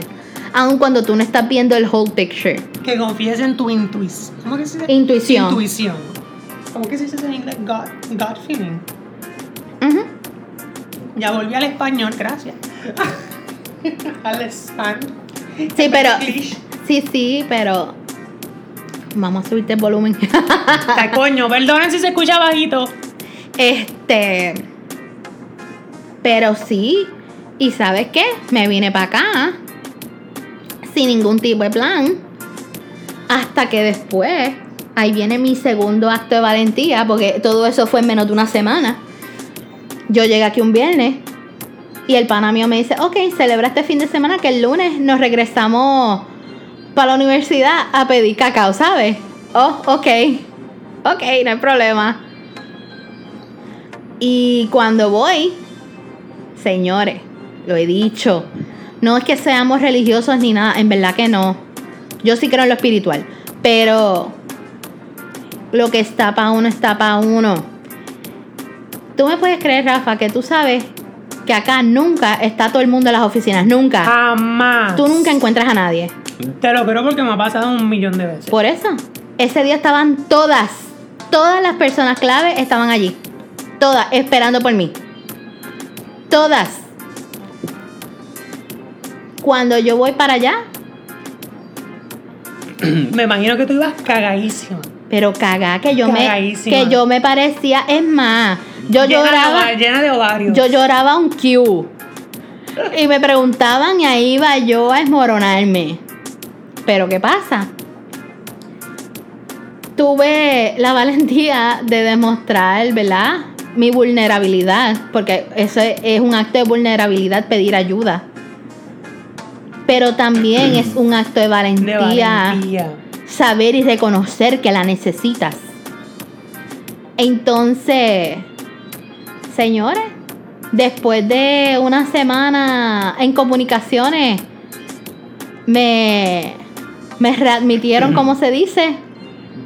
Aun cuando tú no estás viendo el whole picture. Que confíes en tu intuición. ¿Cómo que se dice? Intuición. Intuición. ¿Cómo que se dice en inglés? God, God feeling. Ya volví al español, gracias. al español. Sí, pero. Sí, sí, pero. Vamos a subirte el volumen. Coño, perdonen si se escucha bajito. Este. Pero sí. ¿Y sabes qué? Me vine para acá. Sin ningún tipo de plan. Hasta que después. Ahí viene mi segundo acto de valentía. Porque todo eso fue en menos de una semana. Yo llegué aquí un viernes. Y el pana mío me dice: Ok, celebra este fin de semana que el lunes nos regresamos para la universidad a pedir cacao, ¿sabes? Oh, ok. Ok, no hay problema. Y cuando voy, señores, lo he dicho, no es que seamos religiosos ni nada, en verdad que no. Yo sí creo en lo espiritual, pero lo que está para uno está para uno. Tú me puedes creer, Rafa, que tú sabes que acá nunca está todo el mundo en las oficinas, nunca. Jamás. Tú nunca encuentras a nadie. Te lo creo porque me ha pasado un millón de veces. Por eso, ese día estaban todas, todas las personas clave estaban allí. Todas, esperando por mí. Todas. Cuando yo voy para allá, Me imagino que tú ibas cagadísima. pero cagá que yo me que yo me parecía, es más, yo Llena lloraba, llena de ovarios. yo lloraba un Q. Y me preguntaban y ahí iba yo a esmoronarme. Pero ¿qué pasa? Tuve la valentía de demostrar, ¿verdad? Mi vulnerabilidad, porque eso es- un acto de vulnerabilidad pedir ayuda. Pero también es un acto de de valentía, valentía. saber y reconocer que la necesitas. Entonces, señores, después de una semana en comunicaciones, me, me readmitieron, como se dice.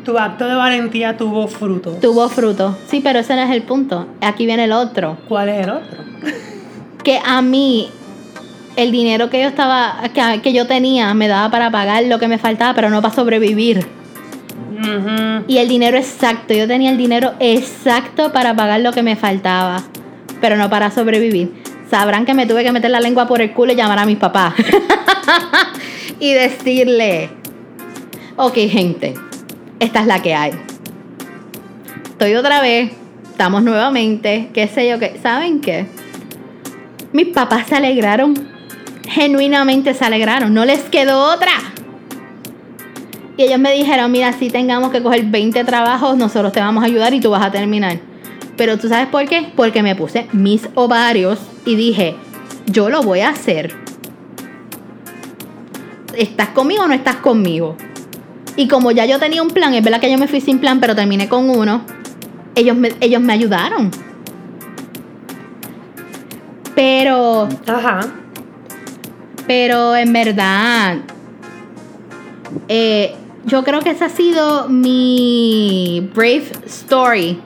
Tu acto de valentía tuvo fruto. Tuvo fruto. Sí, pero ese no es el punto. Aquí viene el otro. ¿Cuál es el otro? que a mí el dinero que yo estaba que, que yo tenía me daba para pagar lo que me faltaba, pero no para sobrevivir. Y el dinero exacto, yo tenía el dinero exacto para pagar lo que me faltaba, pero no para sobrevivir. Sabrán que me tuve que meter la lengua por el culo y llamar a mis papás. y decirle, ok gente, esta es la que hay. Estoy otra vez, estamos nuevamente, qué sé yo, qué, ¿saben qué? Mis papás se alegraron, genuinamente se alegraron, no les quedó otra. Y ellos me dijeron, mira, si tengamos que coger 20 trabajos, nosotros te vamos a ayudar y tú vas a terminar. Pero tú sabes por qué? Porque me puse mis ovarios y dije, yo lo voy a hacer. ¿Estás conmigo o no estás conmigo? Y como ya yo tenía un plan, es verdad que yo me fui sin plan, pero terminé con uno, ellos me, ellos me ayudaron. Pero... Ajá. Pero en verdad, eh, yo creo que esa ha sido mi brave story.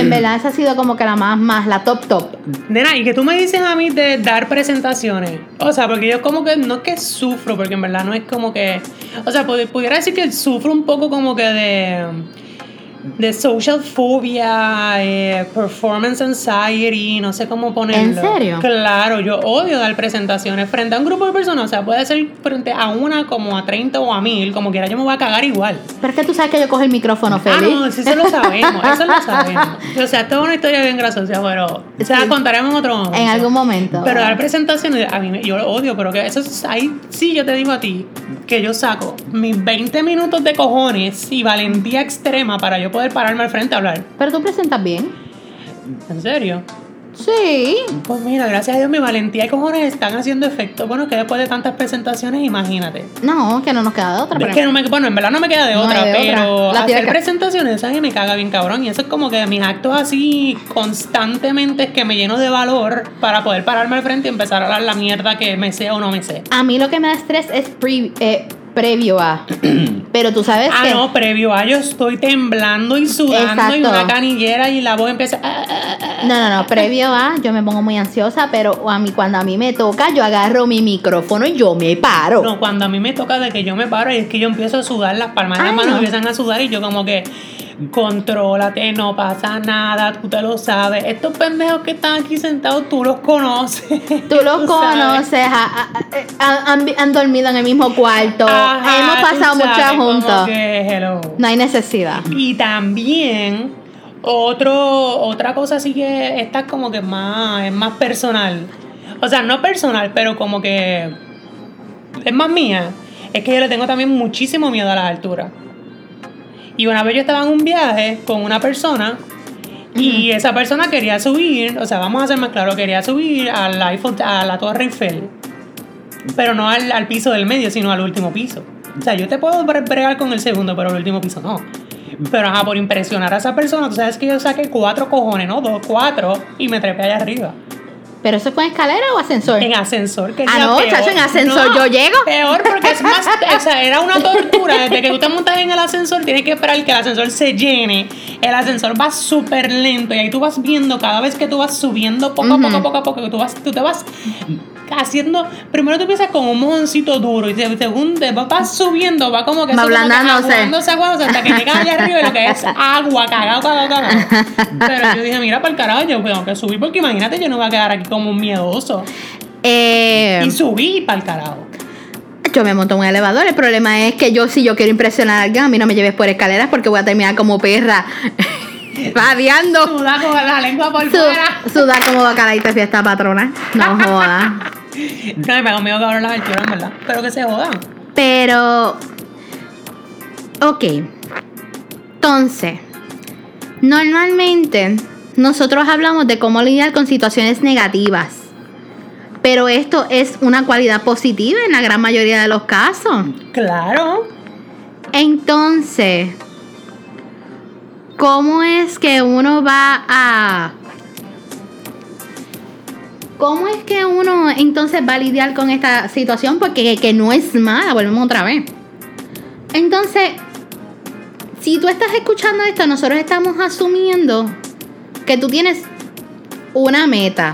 En verdad, esa ha sido como que la más, más, la top top. Nena, y que tú me dices a mí de dar presentaciones. O sea, porque yo como que no es que sufro, porque en verdad no es como que. O sea, pudiera decir que sufro un poco como que de de social phobia, eh, performance anxiety, no sé cómo ponerlo. ¿En serio? Claro, yo odio dar presentaciones frente a un grupo de personas, o sea, puede ser frente a una como a 30 o a 1000, como quiera, yo me voy a cagar igual. Pero es que tú sabes que yo cojo el micrófono, Feliz. Ah, no, sí, eso lo sabemos, eso lo sabemos. O sea, esto es una historia bien graciosa, pero se la contaremos en otro momento. En algún momento. Pero dar presentaciones, a mí yo lo odio, pero que eso es, ahí sí yo te digo a ti, que yo saco mis 20 minutos de cojones y valentía extrema para yo poder pararme al frente a hablar. Pero tú presentas bien. ¿En serio? Sí. Pues mira, gracias a Dios mi valentía y cojones están haciendo efecto. Bueno, que después de tantas presentaciones, imagínate. No, que no nos queda de otra. Es que no me, bueno, en verdad no me queda de otra, pero hacer presentaciones, ¿sabes? Me caga bien cabrón. Y eso es como que mis actos así constantemente es que me lleno de valor para poder pararme al frente y empezar a hablar la mierda que me sé o no me sé. A mí lo que me da estrés es pre eh, previo a. Pero tú sabes ah, que. Ah, no, previo a. Yo estoy temblando y sudando y una canillera y la voz empieza. Ah, ah, no, no, no. Previo a, yo me pongo muy ansiosa, pero a mí, cuando a mí me toca, yo agarro mi micrófono y yo me paro. No, cuando a mí me toca de que yo me paro y es que yo empiezo a sudar, las palmas de las manos empiezan a sudar y yo como que contrólate, no pasa nada, tú te lo sabes. Estos pendejos que están aquí sentados, tú los conoces. Tú los conoces, han, dormido en el mismo cuarto, hemos pasado mucho juntos. No hay necesidad. Y también otro, otra cosa sí que esta como que más, es más personal. O sea, no personal, pero como que es más mía. Es que yo le tengo también muchísimo miedo a las alturas. Y una vez yo estaba en un viaje con una persona y esa persona quería subir, o sea, vamos a ser más claro, quería subir al iPhone, a la Torre Eiffel, pero no al, al, piso del medio, sino al último piso. O sea, yo te puedo bregar con el segundo, pero el último piso no. Pero ajá, por impresionar a esa persona, tú sabes que yo saqué cuatro cojones, ¿no? Dos, cuatro, y me trepé allá arriba. ¿Pero eso fue en escalera o ascensor? En ascensor. Que ah, no, chacho, en ascensor yo llego. Peor porque es más, o sea, era una tortura. Desde que tú te montas en el ascensor, tienes que esperar que el ascensor se llene. El ascensor va súper lento y ahí tú vas viendo cada vez que tú vas subiendo poco a poco, poco a poco, que tú, vas, tú te vas haciendo. Primero tú empiezas con un mojoncito duro y según te vas subiendo, va como que. Va ablandándose. hasta que llegas allá arriba y lo que es agua, cagado, cagado, cagado. Pero yo dije, mira, para el carajo, yo tengo que subir porque imagínate, yo no voy a quedar aquí como un miedoso. Eh, y subí para el carajo. Yo me monto en un elevador. El problema es que yo, si yo quiero impresionar a alguien, a mí no me lleves por escaleras porque voy a terminar como perra. Radiando. Suda con la lengua por fuera. Suda como bacalaita fiesta patrona. No joda. No, me hago miedo que ahora las alturas, ¿verdad? Pero que se jodan. Pero. Ok. Entonces. Normalmente. Nosotros hablamos de cómo lidiar con situaciones negativas. Pero esto es una cualidad positiva en la gran mayoría de los casos. Claro. Entonces, ¿cómo es que uno va a... ¿Cómo es que uno entonces va a lidiar con esta situación? Porque que no es mala, volvemos otra vez. Entonces, si tú estás escuchando esto, nosotros estamos asumiendo que tú tienes una meta.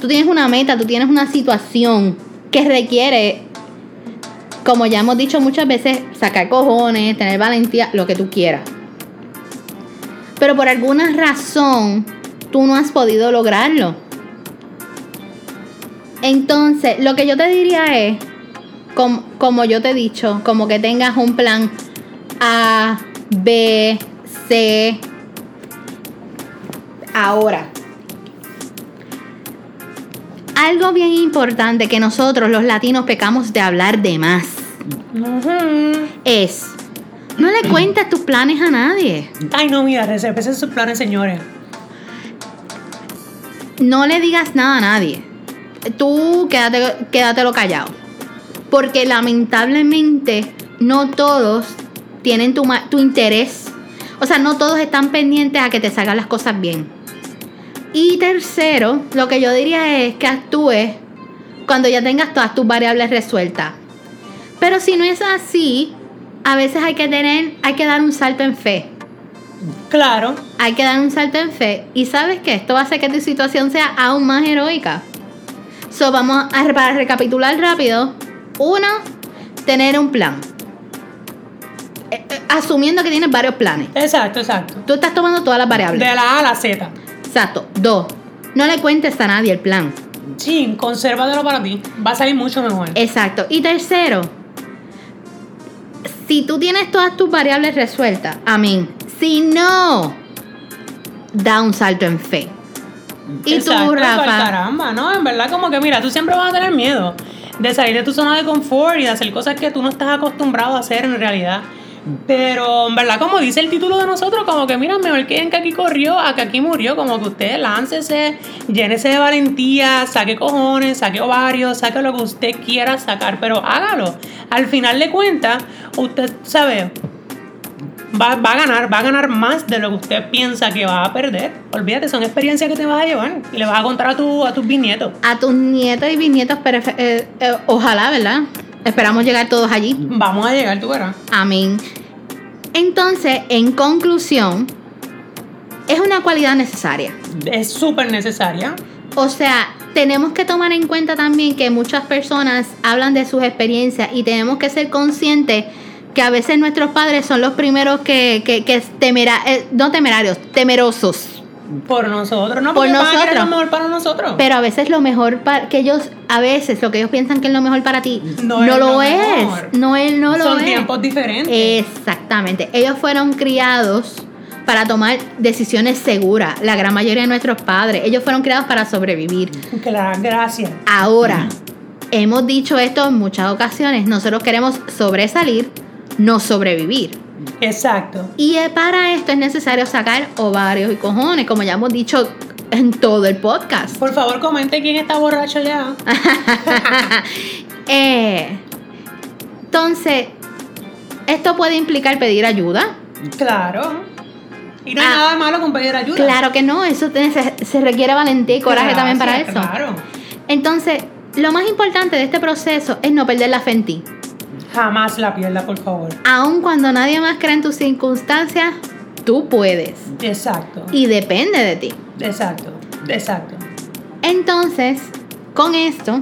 Tú tienes una meta, tú tienes una situación que requiere, como ya hemos dicho muchas veces, sacar cojones, tener valentía, lo que tú quieras. Pero por alguna razón, tú no has podido lograrlo. Entonces, lo que yo te diría es, como, como yo te he dicho, como que tengas un plan A, B, C. Ahora, algo bien importante que nosotros los latinos pecamos de hablar de más es, no le cuentes tus planes a nadie. Ay, no, mira, respeten sus planes, señores. No le digas nada a nadie. Tú quédate, quédatelo callado. Porque lamentablemente no todos tienen tu, tu interés. O sea, no todos están pendientes a que te salgan las cosas bien. Y tercero, lo que yo diría es que actúes cuando ya tengas todas tus variables resueltas. Pero si no es así, a veces hay que tener, hay que dar un salto en fe. Claro. Hay que dar un salto en fe. Y sabes que esto va a hacer que tu situación sea aún más heroica. So, vamos a para recapitular rápido. Uno, tener un plan. Eh, eh, asumiendo que tienes varios planes. Exacto, exacto. Tú estás tomando todas las variables. De la A a la Z. Exacto. Dos, no le cuentes a nadie el plan. Sí, consérvatelo para ti. Va a salir mucho mejor. Exacto. Y tercero, si tú tienes todas tus variables resueltas, amén. Si no, da un salto en fe. Y Exacto, tú, Rafa. Caramba, ¿no? En verdad, como que mira, tú siempre vas a tener miedo de salir de tu zona de confort y de hacer cosas que tú no estás acostumbrado a hacer en realidad. Pero en verdad, como dice el título de nosotros, como que mira, mejor que en que aquí corrió a que aquí murió. Como que usted láncese, llénese de valentía, saque cojones, saque ovarios, saque lo que usted quiera sacar, pero hágalo. Al final de cuentas, usted sabe, va, va a ganar, va a ganar más de lo que usted piensa que va a perder. Olvídate, son experiencias que te vas a llevar y le vas a contar a, tu, a tus bisnietos. A tus nietos y bisnietos, perfe- eh, eh, ojalá, ¿verdad? Esperamos llegar todos allí. Vamos a llegar, tú verás. Amén. Entonces, en conclusión, es una cualidad necesaria. Es súper necesaria. O sea, tenemos que tomar en cuenta también que muchas personas hablan de sus experiencias y tenemos que ser conscientes que a veces nuestros padres son los primeros que, que, que temera, eh, no temerarios, temerosos. Por nosotros, ¿no? Por nosotros. lo mejor para nosotros. Pero a veces lo mejor para que ellos, a veces lo que ellos piensan que es lo mejor para ti, No lo lo es. mejor. No, él no lo Son es. tiempos diferentes. Exactamente. Ellos fueron criados para tomar decisiones seguras. La gran mayoría de nuestros padres, ellos fueron criados para sobrevivir. Claro, gracias. Ahora, hemos dicho esto en muchas ocasiones. Nosotros queremos sobresalir, no sobrevivir. Exacto. Y eh, para esto es necesario sacar ovarios y cojones, como ya hemos dicho en todo el podcast. Por favor, comente quién está borracho ya. Eh, entonces, esto puede implicar pedir ayuda. Claro. Y no hay Ah. nada malo con pedir ayuda. Claro que no, eso te- se, se requiere valentía y coraje también para eso. Claro. Entonces, lo más importante de este proceso es no perder la fe en ti. Jamás la pierda, por favor. Aun cuando nadie más cree en tus circunstancias, tú puedes. Exacto. Y depende de ti. Exacto. Exacto. Entonces, con esto,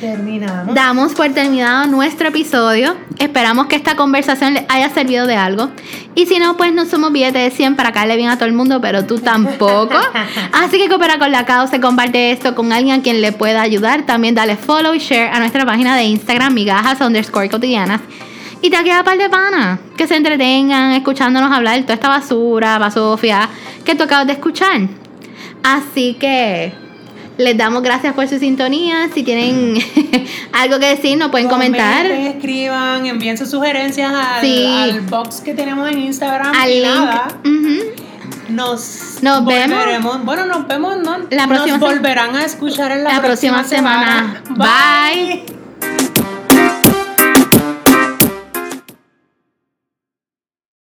Terminamos. damos por terminado nuestro episodio. Esperamos que esta conversación les haya servido de algo. Y si no, pues no somos billetes de 100 para caerle bien a todo el mundo, pero tú tampoco. Así que coopera con la causa comparte esto con alguien a quien le pueda ayudar. También dale follow y share a nuestra página de Instagram, migajas underscore cotidianas. Y te queda par de panas que se entretengan escuchándonos hablar de toda esta basura, basofia que tú acabas de escuchar. Así que les damos gracias por su sintonía. Si tienen algo que decir, nos pueden comentar. Escriban, envíen sus sugerencias al, Sí. al box que tenemos en Instagram. Al link. nada. Nos, Nos vemos. volveremos- Bueno, nos vemos, ¿no? La próxima nos volverán a escuchar en la, La próxima semana. Bye.